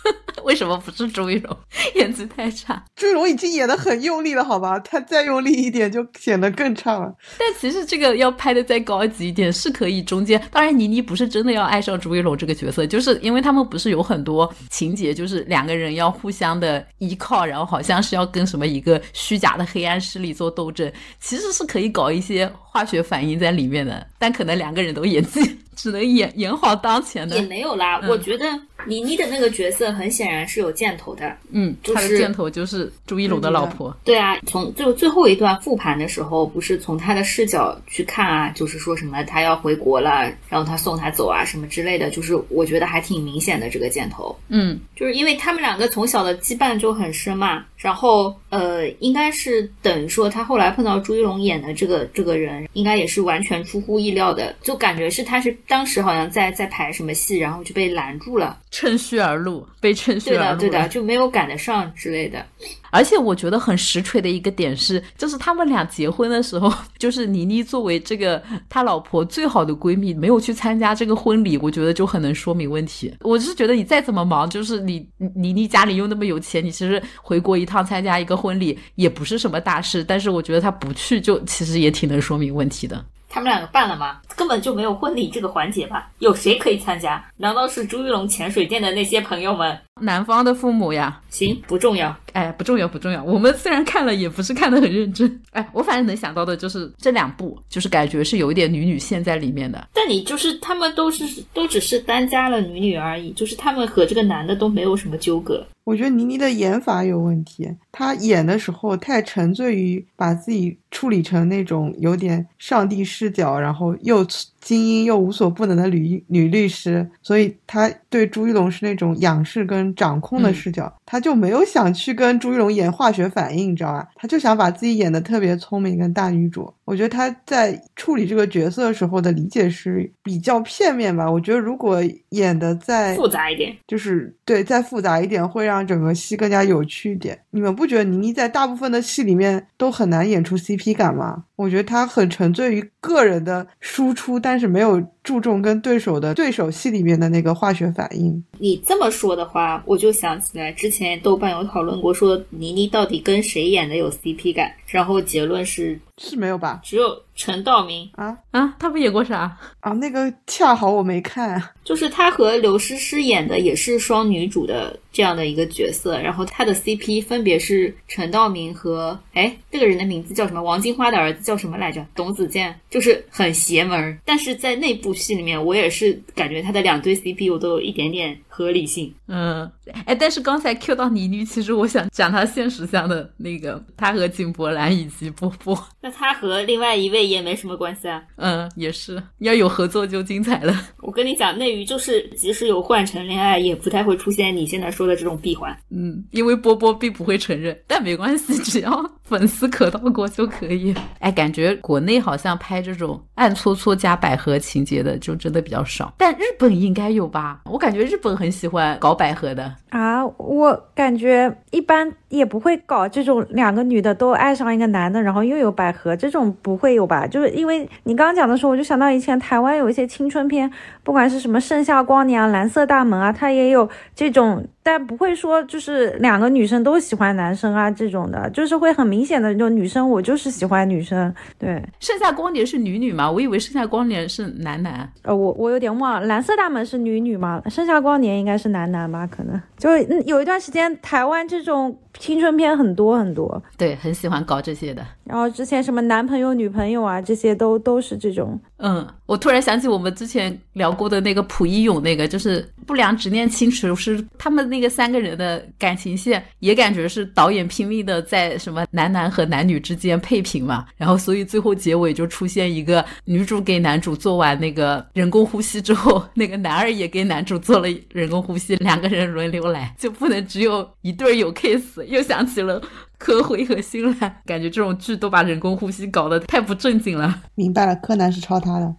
为什么不是朱一龙 演技太差？朱一龙已经演的很用力了，好吧，他再用力一点就显得更差了。但其实这个要拍的再高级一点是可以，中间当然倪妮不是真的要爱上朱一龙这个角色，就是因为他们不是有很多情节，就是两个人要互相的依靠，然后好像是要跟什么一个虚假的黑暗势力做斗争，其实是可以搞一些化学反应在里面的，但可能两个人都演技。只能演 演好当前的也没有啦。我觉得倪妮的那个角色很显然是有箭头的，嗯，他的箭头就是朱一龙的老婆。对啊，从就最后一段复盘的时候，不是从他的视角去看啊，就是说什么他要回国了，然后他送他走啊什么之类的，就是我觉得还挺明显的这个箭头。嗯，就是因为他们两个从小的羁绊就很深嘛，然后呃，应该是等于说他后来碰到朱一龙演的这个这个人，应该也是完全出乎意料的，就感觉是他是。当时好像在在排什么戏，然后就被拦住了，趁虚而入，被趁虚而入，对的，对的，就没有赶得上之类的。而且我觉得很实锤的一个点是，就是他们俩结婚的时候，就是倪妮作为这个他老婆最好的闺蜜，没有去参加这个婚礼，我觉得就很能说明问题。我是觉得你再怎么忙，就是你倪妮家里又那么有钱，你其实回国一趟参加一个婚礼也不是什么大事。但是我觉得他不去，就其实也挺能说明问题的。他们两个办了吗？根本就没有婚礼这个环节吧？有谁可以参加？难道是朱一龙潜水店的那些朋友们？男方的父母呀？行，不重要。哎，不重要，不重要。我们虽然看了，也不是看得很认真。哎，我反正能想到的就是这两部，就是感觉是有一点女女线在里面的。但你就是他们都是都只是单加了女女而已，就是他们和这个男的都没有什么纠葛。我觉得倪妮的演法有问题，她演的时候太沉醉于把自己处理成那种有点上帝视角，然后又。精英又无所不能的女女律师，所以她对朱一龙是那种仰视跟掌控的视角，她就没有想去跟朱一龙演化学反应，你知道吧？她就想把自己演的特别聪明跟大女主。我觉得她在处理这个角色时候的理解是比较片面吧。我觉得如果演的再复杂一点，就是对再复杂一点，会让整个戏更加有趣一点。你们不觉得倪妮在大部分的戏里面都很难演出 CP 感吗？我觉得她很沉醉于个人的输出，但但是没有。注重跟对手的对手戏里面的那个化学反应。你这么说的话，我就想起来之前豆瓣有讨论过，说倪妮到底跟谁演的有 CP 感，然后结论是是没有吧？只有陈道明啊啊，他不演过啥啊？那个恰好我没看，就是他和刘诗诗演的也是双女主的这样的一个角色，然后他的 CP 分别是陈道明和哎那个人的名字叫什么？王金花的儿子叫什么来着？董子健，就是很邪门，但是在内部。戏里面，我也是感觉他的两对 CP 我都有一点点合理性。嗯，哎，但是刚才 Q 到倪妮，其实我想讲他现实向的那个，他和井柏然以及波波。那他和另外一位也没什么关系啊。嗯，也是，要有合作就精彩了。我跟你讲，内娱就是即使有换乘恋爱，也不太会出现你现在说的这种闭环。嗯，因为波波并不会承认，但没关系，只要粉丝可到过就可以。哎，感觉国内好像拍这种暗搓搓加百合情节。的就真的比较少，但日本应该有吧？我感觉日本很喜欢搞百合的啊，我感觉一般也不会搞这种两个女的都爱上一个男的，然后又有百合这种不会有吧？就是因为你刚刚讲的时候，我就想到以前台湾有一些青春片，不管是什么《盛夏光年》啊、《蓝色大门》啊，它也有这种。但不会说就是两个女生都喜欢男生啊这种的，就是会很明显的，就女生我就是喜欢女生。对，盛夏光年是女女吗？我以为盛夏光年是男男。呃，我我有点忘了，蓝色大门是女女吗？盛夏光年应该是男男吧？可能就有一段时间台湾这种。青春片很多很多，对，很喜欢搞这些的。然后之前什么男朋友、女朋友啊，这些都都是这种。嗯，我突然想起我们之前聊过的那个蒲一勇，那个就是不良执念清除师，他们那个三个人的感情线，也感觉是导演拼命的在什么男男和男女之间配平嘛。然后所以最后结尾就出现一个女主给男主做完那个人工呼吸之后，那个男二也给男主做了人工呼吸，两个人轮流来，就不能只有一对有 case。又想起了柯辉和新兰，感觉这种剧都把人工呼吸搞得太不正经了。明白了，柯南是抄他的。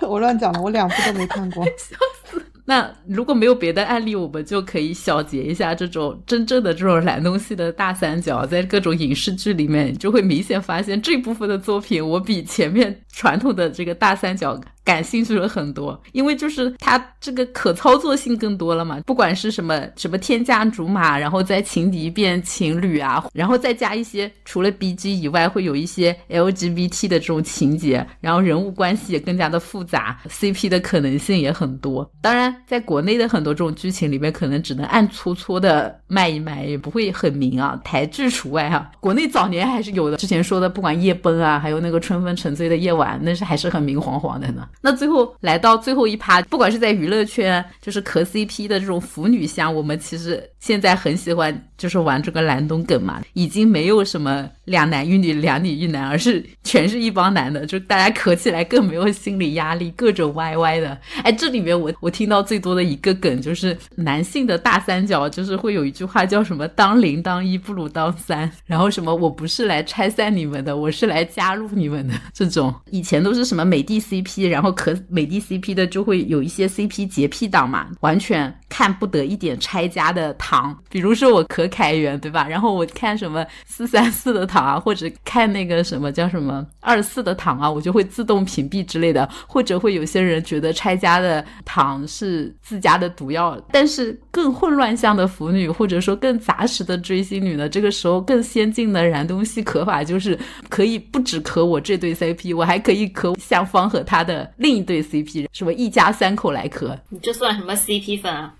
我乱讲了，我两部都没看过。笑死！那如果没有别的案例，我们就可以小结一下这种真正的这种蓝东西的大三角，在各种影视剧里面，就会明显发现这部分的作品，我比前面传统的这个大三角。感兴趣了很多，因为就是它这个可操作性更多了嘛，不管是什么什么天价竹马，然后再情敌变情侣啊，然后再加一些除了 B G 以外，会有一些 L G B T 的这种情节，然后人物关系也更加的复杂，C P 的可能性也很多。当然，在国内的很多这种剧情里面，可能只能暗搓搓的卖一卖，也不会很明啊，台剧除外哈。国内早年还是有的，之前说的不管夜奔啊，还有那个春风沉醉的夜晚，那是还是很明晃晃的呢。那最后来到最后一趴，不管是在娱乐圈，就是磕 CP 的这种腐女向，我们其实现在很喜欢，就是玩这个蓝东梗嘛，已经没有什么两男一女、两女一男，而是全是一帮男的，就大家磕起来更没有心理压力，各种歪歪的。哎，这里面我我听到最多的一个梗就是男性的大三角，就是会有一句话叫什么“当零当一不如当三”，然后什么我不是来拆散你们的，我是来加入你们的这种。以前都是什么美的 CP，然后然后可。美的 CP 的就会有一些 CP 洁癖党嘛，完全看不得一点拆家的糖，比如说我可凯源对吧？然后我看什么四三四的糖啊，或者看那个什么叫什么二四的糖啊，我就会自动屏蔽之类的。或者会有些人觉得拆家的糖是自家的毒药，但是更混乱向的腐女，或者说更杂食的追星女呢，这个时候更先进的燃东西可法就是可以不止磕我这对 CP，我还可以磕向方和他的另一。对 CP 什么一家三口来磕，你这算什么 CP 粉啊？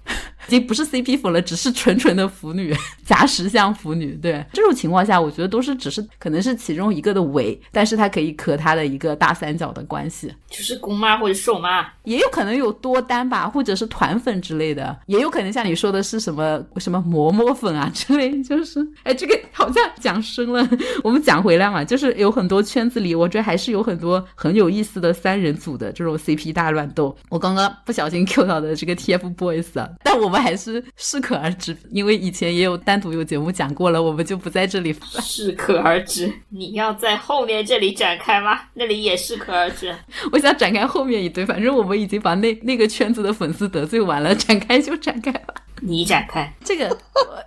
已经不是 CP 粉了，只是纯纯的腐女，假石像腐女。对这种情况下，我觉得都是只是可能是其中一个的伪，但是它可以磕他的一个大三角的关系，就是姑妈或者瘦妈，也有可能有多单吧，或者是团粉之类的，也有可能像你说的是什么什么馍馍粉啊之类，就是哎，这个好像讲深了，我们讲回来嘛，就是有很多圈子里，我觉得还是有很多很有意思的三人组的这种 CP 大乱斗。我刚刚不小心 Q 到的这个 TFBOYS 啊，但我。我们还是适可而止，因为以前也有单独有节目讲过了，我们就不在这里 适可而止。你要在后面这里展开吗？那里也适可而止。我想展开后面一堆，反正我们已经把那那个圈子的粉丝得罪完了，展开就展开吧。你展开这个，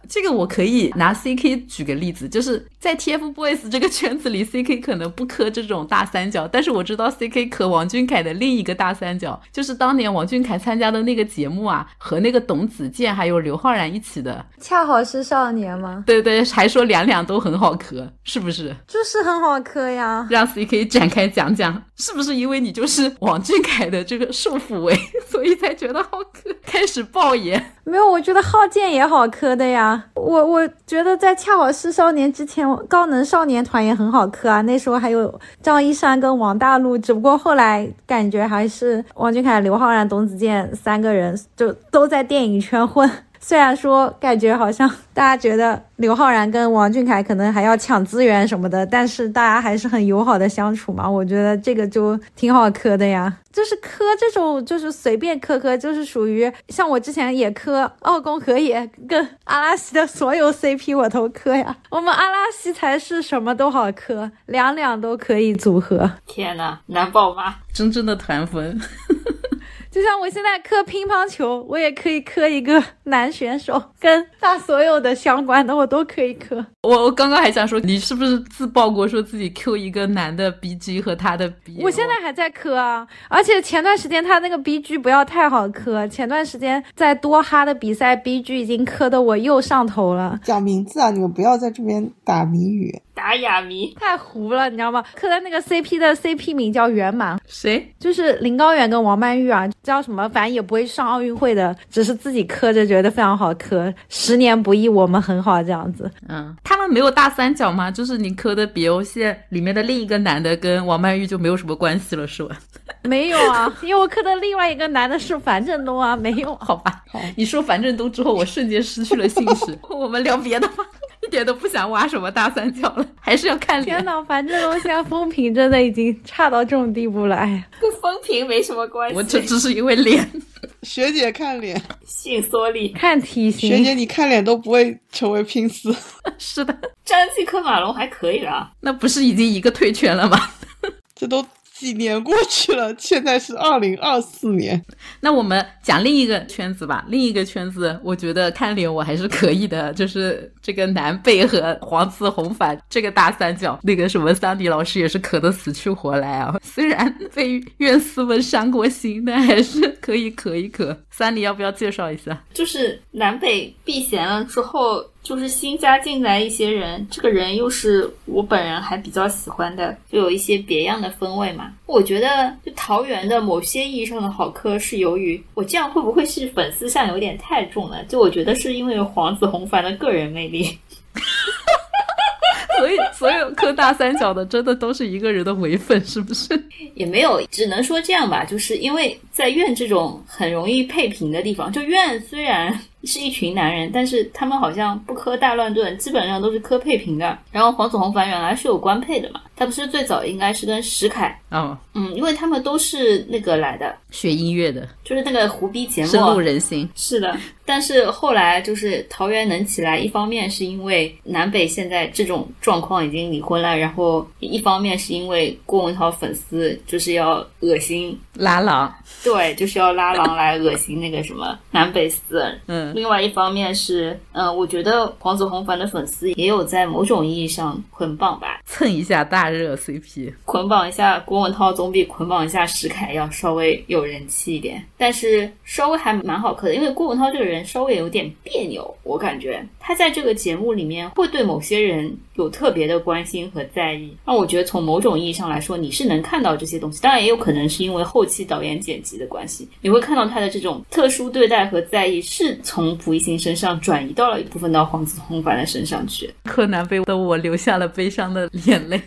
这个我可以拿 C K 举个例子，就是在 T F Boys 这个圈子里，C K 可能不磕这种大三角，但是我知道 C K 磕王俊凯的另一个大三角，就是当年王俊凯参加的那个节目啊，和那个董子健还有刘昊然一起的，恰好是少年吗？对对，还说两两都很好磕，是不是？就是很好磕呀。让 C K 展开讲讲，是不是因为你就是王俊凯的这个束缚位，所以才觉得好磕？开始爆言，没有我。觉得浩健也好磕的呀，我我觉得在恰好是少年之前，高能少年团也很好磕啊。那时候还有张一山跟王大陆，只不过后来感觉还是王俊凯、刘昊然、董子健三个人就都在电影圈混。虽然说感觉好像大家觉得刘昊然跟王俊凯可能还要抢资源什么的，但是大家还是很友好的相处嘛。我觉得这个就挺好磕的呀。就是磕这种，就是随便磕磕，就是属于像我之前也磕奥宫和也跟阿拉西的所有 CP 我都磕呀。我们阿拉西才是什么都好磕，两两都可以组合。天呐，难爆吗？真正的团粉。就像我现在磕乒乓球，我也可以磕一个男选手，跟他所有的相关的我都可以磕。我我刚刚还想说，你是不是自曝过说自己 Q 一个男的 BG 和他的 B？我现在还在磕啊，而且前段时间他那个 BG 不要太好磕，前段时间在多哈的比赛 BG 已经磕的我又上头了。讲名字啊，你们不要在这边打谜语。打哑谜太糊了，你知道吗？磕的那个 CP 的 CP 名叫圆满，谁？就是林高远跟王曼玉啊，叫什么？反正也不会上奥运会的，只是自己磕着觉得非常好磕。十年不易，我们很好这样子。嗯，他们没有大三角吗？就是你磕的 BO 线里面的另一个男的跟王曼玉就没有什么关系了，是吧？没有啊，因为我磕的另外一个男的是樊振东啊，没有，好吧？好，你说樊振东之后，我瞬间失去了兴趣。我们聊别的吧。一点都不想挖什么大三角了，还是要看脸。天呐，反正我现在风评真的已经差到这种地步了，哎呀，跟风评没什么关系。我这只是因为脸，学姐看脸，性缩力看体型。学姐你看脸都不会成为拼丝，是的，张继科马龙还可以了，那不是已经一个退圈了吗？这都。几年过去了，现在是二零二四年。那我们讲另一个圈子吧，另一个圈子，我觉得看脸我还是可以的，就是这个南北和黄子红反这个大三角，那个什么桑迪老师也是咳得死去活来啊。虽然被院斯文伤过心，但还是可以咳一咳。桑迪要不要介绍一下？就是南北避嫌了之后。就是新加进来一些人，这个人又是我本人还比较喜欢的，就有一些别样的风味嘛。我觉得就桃园的某些意义上的好磕，是由于我这样会不会是粉丝相有点太重了？就我觉得是因为黄子弘凡的个人魅力。所以，所有磕大三角的，真的都是一个人的唯粉，是不是？也没有，只能说这样吧。就是因为在院这种很容易配平的地方，就院虽然。是一群男人，但是他们好像不磕大乱炖，基本上都是磕配平的。然后黄子弘凡原来是有官配的嘛，他不是最早应该是跟石凯，嗯嗯，因为他们都是那个来的，学音乐的，就是那个胡逼节目，深入人心。是的，但是后来就是桃园能起来，一方面是因为南北现在这种状况已经离婚了，然后一方面是因为郭文韬粉丝就是要恶心拉郎，对，就是要拉郎来恶心那个什么南北四，嗯。另外一方面是，嗯，我觉得黄子弘凡的粉丝也有在某种意义上捆绑吧，蹭一下大热 CP，捆绑一下郭文韬总比捆绑一下石凯要稍微有人气一点，但是稍微还蛮好磕的，因为郭文韬这个人稍微有点别扭，我感觉。他在这个节目里面会对某些人有特别的关心和在意，那我觉得从某种意义上来说，你是能看到这些东西，当然也有可能是因为后期导演剪辑的关系，你会看到他的这种特殊对待和在意是从。蒲一星身上转移到了一部分到黄子弘凡的身上去，柯南被的我流下了悲伤的眼泪。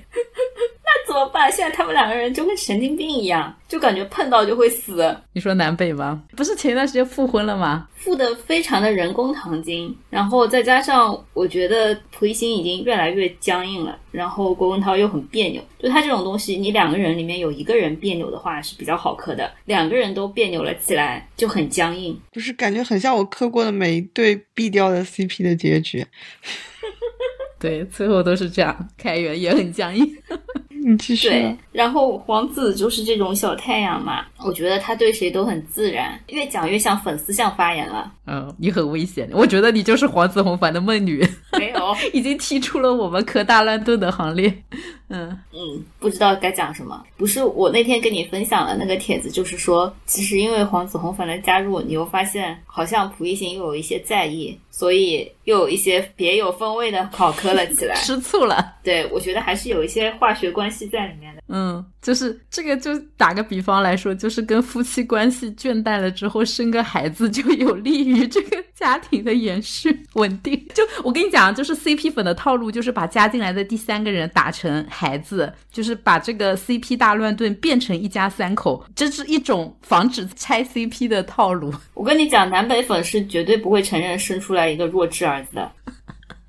么办？现在他们两个人就跟神经病一样。就感觉碰到就会死。你说南北吗？不是前一段时间复婚了吗？复的非常的人工糖精，然后再加上我觉得蒲熠星已经越来越僵硬了，然后郭文涛又很别扭。就他这种东西，你两个人里面有一个人别扭的话是比较好磕的，两个人都别扭了起来就很僵硬。就是感觉很像我磕过的每一对必掉的 CP 的结局。对，最后都是这样，开源也很僵硬。你继续。对，然后黄子就是这种小太阳嘛，我觉得他对谁都很自然，越讲越像粉丝向发言了。嗯，你很危险，我觉得你就是黄子弘凡的梦女。没有，已经踢出了我们磕大乱炖的行列。嗯嗯，不知道该讲什么。不是我那天跟你分享的那个帖子，就是说，其实因为黄子弘凡的加入，你又发现好像蒲熠星又有一些在意，所以又有一些别有风味的考科了起来，吃醋了。对，我觉得还是有一些化学关系在里面的。嗯，就是这个，就打个比方来说，就是跟夫妻关系倦怠了之后生个孩子，就有利于这个家庭的延续稳定。就我跟你讲，就是 CP 粉的套路，就是把加进来的第三个人打成孩子，就是把这个 CP 大乱炖变成一家三口，这是一种防止拆 CP 的套路。我跟你讲，南北粉是绝对不会承认生出来一个弱智儿子的。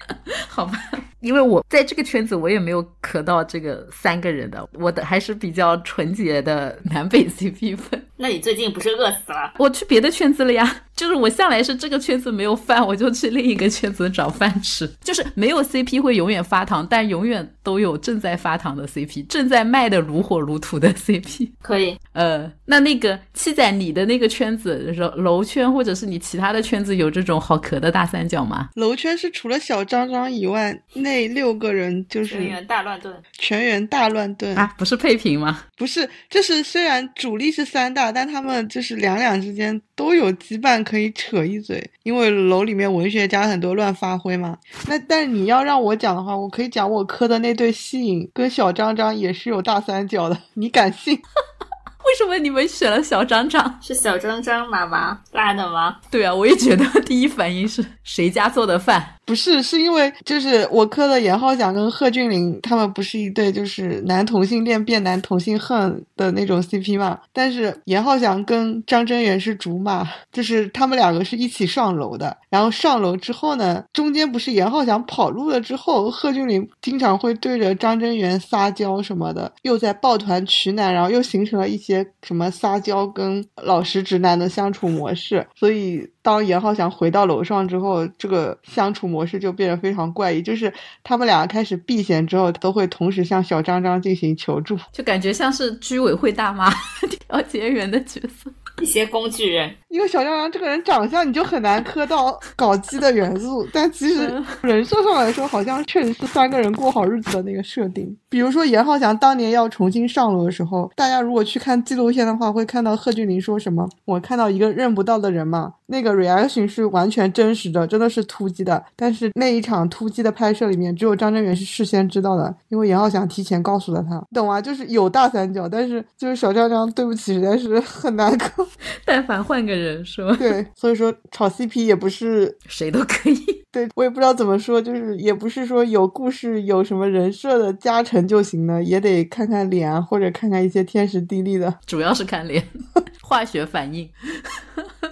好吧，因为我在这个圈子，我也没有磕到这个三个人的，我的还是比较纯洁的南北 CP 粉。那你最近不是饿死了？我去别的圈子了呀，就是我向来是这个圈子没有饭，我就去另一个圈子找饭吃。就是没有 CP 会永远发糖，但永远都有正在发糖的 CP，正在卖的如火如荼的 CP。可以，呃，那那个七仔，你的那个圈子，楼楼圈或者是你其他的圈子有这种好磕的大三角吗？楼圈是除了小张张以外，那六个人就是全员大乱炖，全员大乱炖啊，不是配平吗？不是，就是虽然主力是三大。但他们就是两两之间都有羁绊可以扯一嘴，因为楼里面文学家很多乱发挥嘛。那但你要让我讲的话，我可以讲我磕的那对戏影跟小张张也是有大三角的，你敢信？为什么你们选了小张张？是小张张妈妈辣的吗？对啊，我也觉得第一反应是谁家做的饭？不是，是因为就是我磕的严浩翔跟贺峻霖他们不是一对就是男同性恋变男同性恨的那种 CP 嘛？但是严浩翔跟张真源是竹马，就是他们两个是一起上楼的。然后上楼之后呢，中间不是严浩翔跑路了之后，贺峻霖经常会对着张真源撒娇什么的，又在抱团取暖，然后又形成了一些什么撒娇跟老实直男的相处模式，所以。当严浩翔回到楼上之后，这个相处模式就变得非常怪异。就是他们俩开始避嫌之后，都会同时向小张张进行求助，就感觉像是居委会大妈 调解员的角色。一些工具人，因为小张张这个人长相，你就很难磕到搞基的元素。但其实人设上来说，好像确实是三个人过好日子的那个设定。比如说严浩翔当年要重新上楼的时候，大家如果去看纪录片的话，会看到贺峻霖说什么：“我看到一个认不到的人嘛。”那个 reaction 是完全真实的，真的是突击的。但是那一场突击的拍摄里面，只有张真源是事先知道的，因为严浩翔提前告诉了他，懂啊？就是有大三角，但是就是小张张，对不起，实在是很难 磕。但凡换个人说，对，所以说炒 CP 也不是 谁都可以。对我也不知道怎么说，就是也不是说有故事、有什么人设的加成就行了，也得看看脸啊，或者看看一些天时地利的。主要是看脸，化学反应。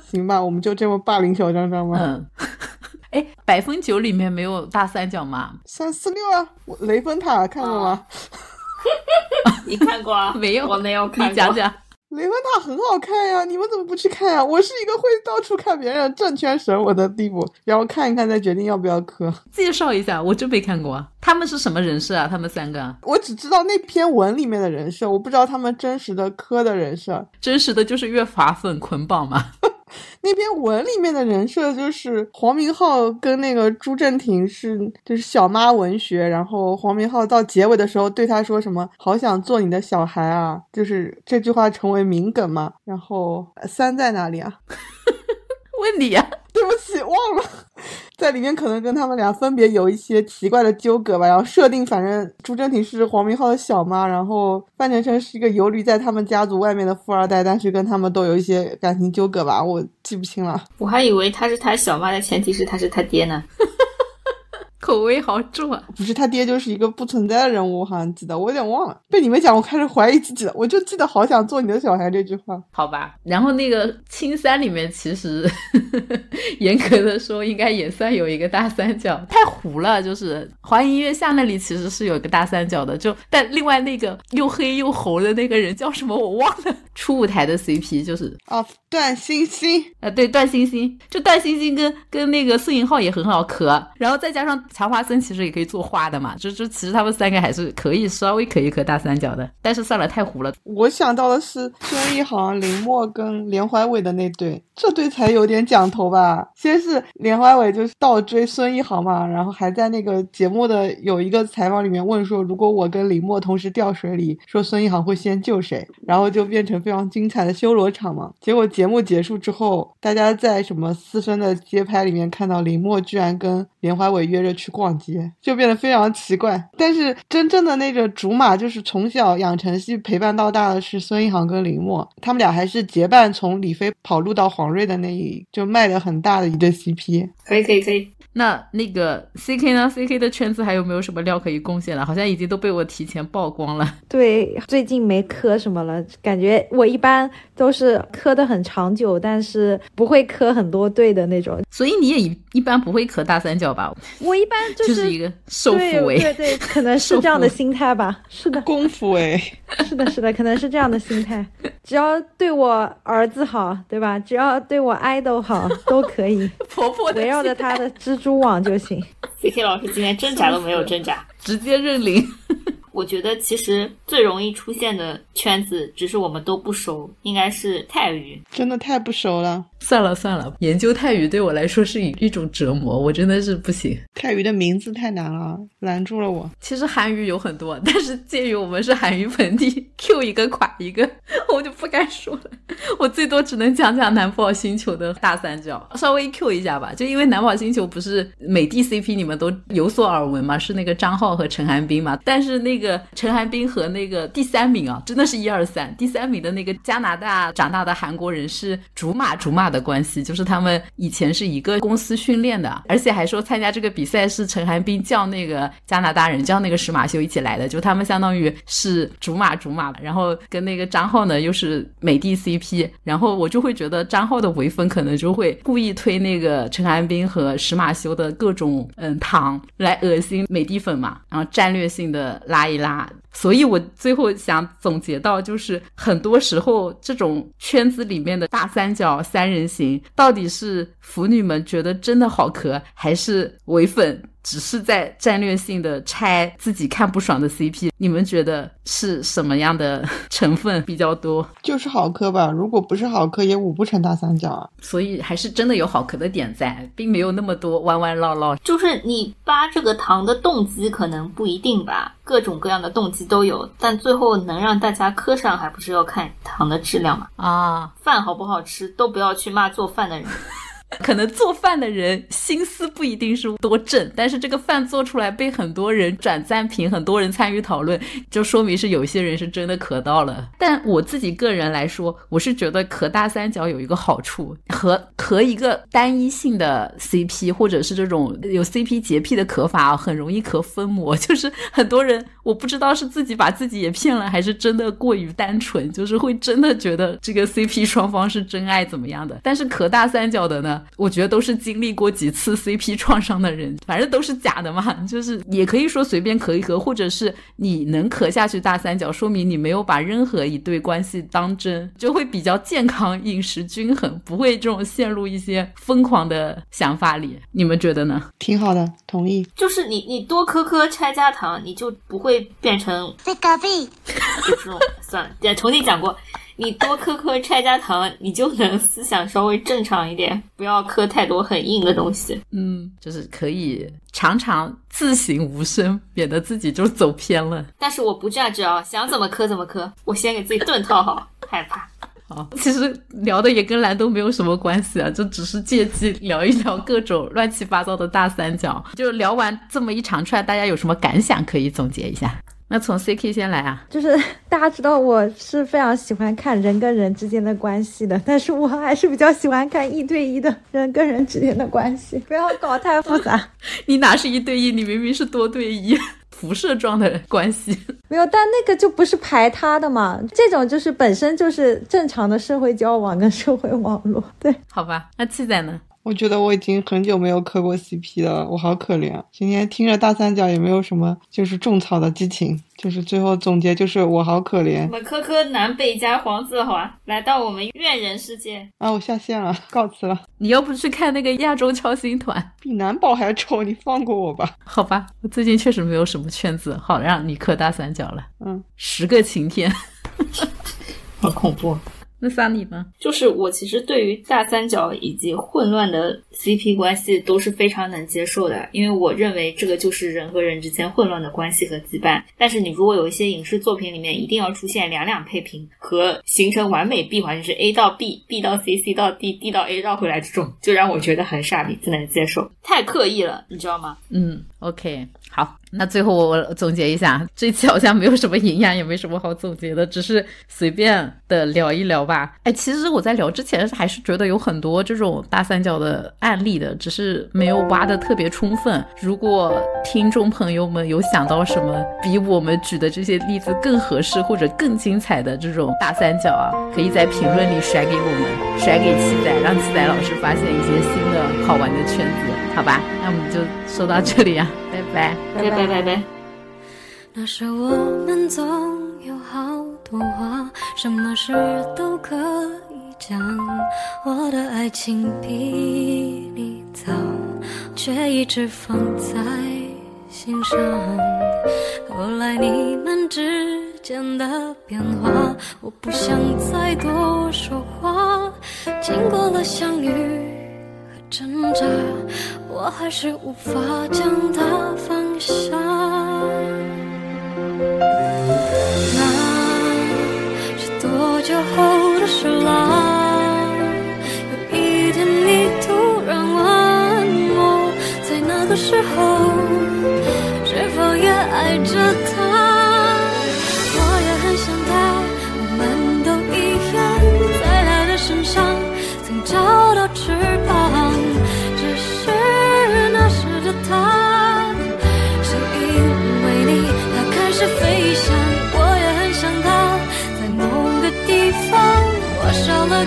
行吧，我们就这么霸凌小张张吗？嗯。哎，百分九里面没有大三角吗？三四六啊，雷峰塔看过吗？你看过啊？没有，我没有看。你讲讲。雷峰塔很好看呀，你们怎么不去看呀？我是一个会到处看别人正圈神我的地步，然后看一看再决定要不要磕。介绍一下，我真没看过。他们是什么人设啊？他们三个？我只知道那篇文里面的人设，我不知道他们真实的磕的人设。真实的就是越法粉捆绑嘛。那篇文里面的人设就是黄明昊跟那个朱正廷是就是小妈文学，然后黄明昊到结尾的时候对他说什么“好想做你的小孩啊”，就是这句话成为名梗嘛。然后三在哪里啊？问你呀，对不起，忘了。在里面可能跟他们俩分别有一些奇怪的纠葛吧，然后设定反正朱正廷是黄明昊的小妈，然后范丞丞是一个游离在他们家族外面的富二代，但是跟他们都有一些感情纠葛吧，我记不清了。我还以为他是他小妈的前提是他是他爹呢。口味好重啊！不是他爹就是一个不存在的人物，我好像记得，我有点忘了。被你们讲，我开始怀疑自己了。我就记得好想做你的小孩这句话。好吧，然后那个青三里面，其实 严格的说，应该也算有一个大三角，太糊了。就是华音乐下那里其实是有个大三角的，就但另外那个又黑又红的那个人叫什么我忘了。初舞台的 CP 就是啊，段星星啊，对，段星星，就段星星跟跟那个孙颖浩也很好磕，然后再加上。乔花森其实也可以做花的嘛，就就其实他们三个还是可以稍微可以磕大三角的，但是算了太糊了。我想到的是孙一航、林默跟连怀伟的那对，这对才有点讲头吧。先是连怀伟就是倒追孙一航嘛，然后还在那个节目的有一个采访里面问说，如果我跟林默同时掉水里，说孙一航会先救谁？然后就变成非常精彩的修罗场嘛。结果节目结束之后，大家在什么私生的街拍里面看到林默居然跟连怀伟约着去。逛街就变得非常奇怪，但是真正的那个竹马就是从小养成系陪伴到大的是孙一航跟林默，他们俩还是结伴从李飞跑路到黄瑞的那一就卖的很大的一对 CP，可以可以可以。那那个 C K 呢？C K 的圈子还有没有什么料可以贡献了？好像已经都被我提前曝光了。对，最近没磕什么了，感觉我一般都是磕的很长久，但是不会磕很多对的那种。所以你也一一般不会磕大三角吧？我一般就是一个受扶为，对对，可能是这样的心态吧。是的，功夫哎，是的，是的，可能是这样的心态。只要对我儿子好，对吧？只要对我爱豆好，都可以。婆婆围绕着他的蜘蛛网就行。C K 老师今天挣扎都没有挣扎，直接认领。我觉得其实最容易出现的圈子，只是我们都不熟，应该是泰语。真的太不熟了。算了算了，研究泰语对我来说是一一种折磨，我真的是不行。泰语的名字太难了，拦住了我。其实韩语有很多，但是鉴于我们是韩语盆地，Q 一个垮一个，我就不敢说了。我最多只能讲讲南宝星球的大三角，稍微 Q 一下吧。就因为南宝星球不是美的 CP，你们都有所耳闻嘛，是那个张浩和陈寒冰嘛。但是那个陈寒冰和那个第三名啊，真的是一二三，第三名的那个加拿大长大的韩国人是竹马竹马的。的关系就是他们以前是一个公司训练的，而且还说参加这个比赛是陈寒冰叫那个加拿大人叫那个石马修一起来的，就他们相当于是竹马竹马，然后跟那个张浩呢又是美的 CP，然后我就会觉得张浩的唯粉可能就会故意推那个陈寒冰和石马修的各种嗯糖来恶心美的粉嘛，然后战略性的拉一一拉。所以我最后想总结到，就是很多时候这种圈子里面的大三角三人行，到底是腐女们觉得真的好磕，还是伪粉？只是在战略性的拆自己看不爽的 CP，你们觉得是什么样的成分比较多？就是好磕吧，如果不是好磕，也捂不成大三角啊。所以还是真的有好磕的点在，并没有那么多弯弯绕绕。就是你扒这个糖的动机可能不一定吧，各种各样的动机都有，但最后能让大家磕上，还不是要看糖的质量嘛？啊，饭好不好吃都不要去骂做饭的人。可能做饭的人心思不一定是多正，但是这个饭做出来被很多人转赞评，很多人参与讨论，就说明是有些人是真的磕到了。但我自己个人来说，我是觉得磕大三角有一个好处，和磕一个单一性的 CP，或者是这种有 CP 洁癖的磕法啊，很容易磕分模。就是很多人我不知道是自己把自己也骗了，还是真的过于单纯，就是会真的觉得这个 CP 双方是真爱怎么样的。但是磕大三角的呢？我觉得都是经历过几次 CP 创伤的人，反正都是假的嘛。就是也可以说随便磕一磕，或者是你能磕下去大三角，说明你没有把任何一对关系当真，就会比较健康，饮食均衡，不会这种陷入一些疯狂的想法里。你们觉得呢？挺好的，同意。就是你你多磕磕拆家糖，你就不会变成被隔壁，就这种算了。重新讲过。你多磕磕拆家糖，你就能思想稍微正常一点，不要磕太多很硬的东西。嗯，就是可以常常自省无声，免得自己就走偏了。但是我不这样子啊，想怎么磕怎么磕，我先给自己盾套好，害怕。好，其实聊的也跟蓝都没有什么关系啊，就只是借机聊一聊各种乱七八糟的大三角。就聊完这么一长串，大家有什么感想可以总结一下？那从 C K 先来啊，就是 大家知道我是非常喜欢看人跟人之间的关系的，但是我还是比较喜欢看一对一的人跟人之间的关系，不要搞太复杂。你哪是一对一？你明明是多对一，辐射状的关系。没有，但那个就不是排他的嘛，这种就是本身就是正常的社会交往跟社会网络。对，好吧，那七仔呢？我觉得我已经很久没有磕过 CP 了，我好可怜啊。今天听着大三角也没有什么，就是种草的激情，就是最后总结就是我好可怜。我们磕磕南北加黄子华，来到我们怨人世界啊！我下线了，告辞了。你要不去看那个亚洲超星团，比男宝还丑，你放过我吧。好吧，我最近确实没有什么圈子好让你磕大三角了。嗯，十个晴天，好恐怖。那仨你呢？就是我其实对于大三角以及混乱的 CP 关系都是非常能接受的，因为我认为这个就是人和人之间混乱的关系和羁绊。但是你如果有一些影视作品里面一定要出现两两配平和形成完美闭环，就是 A 到 B，B 到 C，C 到 D，D 到 A 绕回来这种，就让我觉得很傻逼，不能接受，太刻意了，你知道吗？嗯，OK。好，那最后我总结一下，这期好像没有什么营养，也没什么好总结的，只是随便的聊一聊吧。哎，其实我在聊之前还是觉得有很多这种大三角的案例的，只是没有挖的特别充分。如果听众朋友们有想到什么比我们举的这些例子更合适或者更精彩的这种大三角啊，可以在评论里甩给我们，甩给七仔，让七仔老师发现一些新的好玩的圈子，好吧？那我们就说到这里啊。拜拜拜拜拜拜。那时我们总有好多话，什么事都可以讲。我的爱情比你早，却一直放在心上。后来你们之间的变化，我不想再多说话。经过了相遇。挣扎，我还是无法将它放下。那是多久后的事啦？有一天你突然问我，在那个时候是否也爱着他？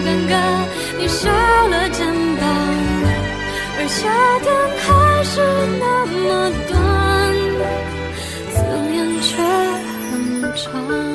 尴尬，你少了肩膀，而夏天还是那么短，思念却很。长。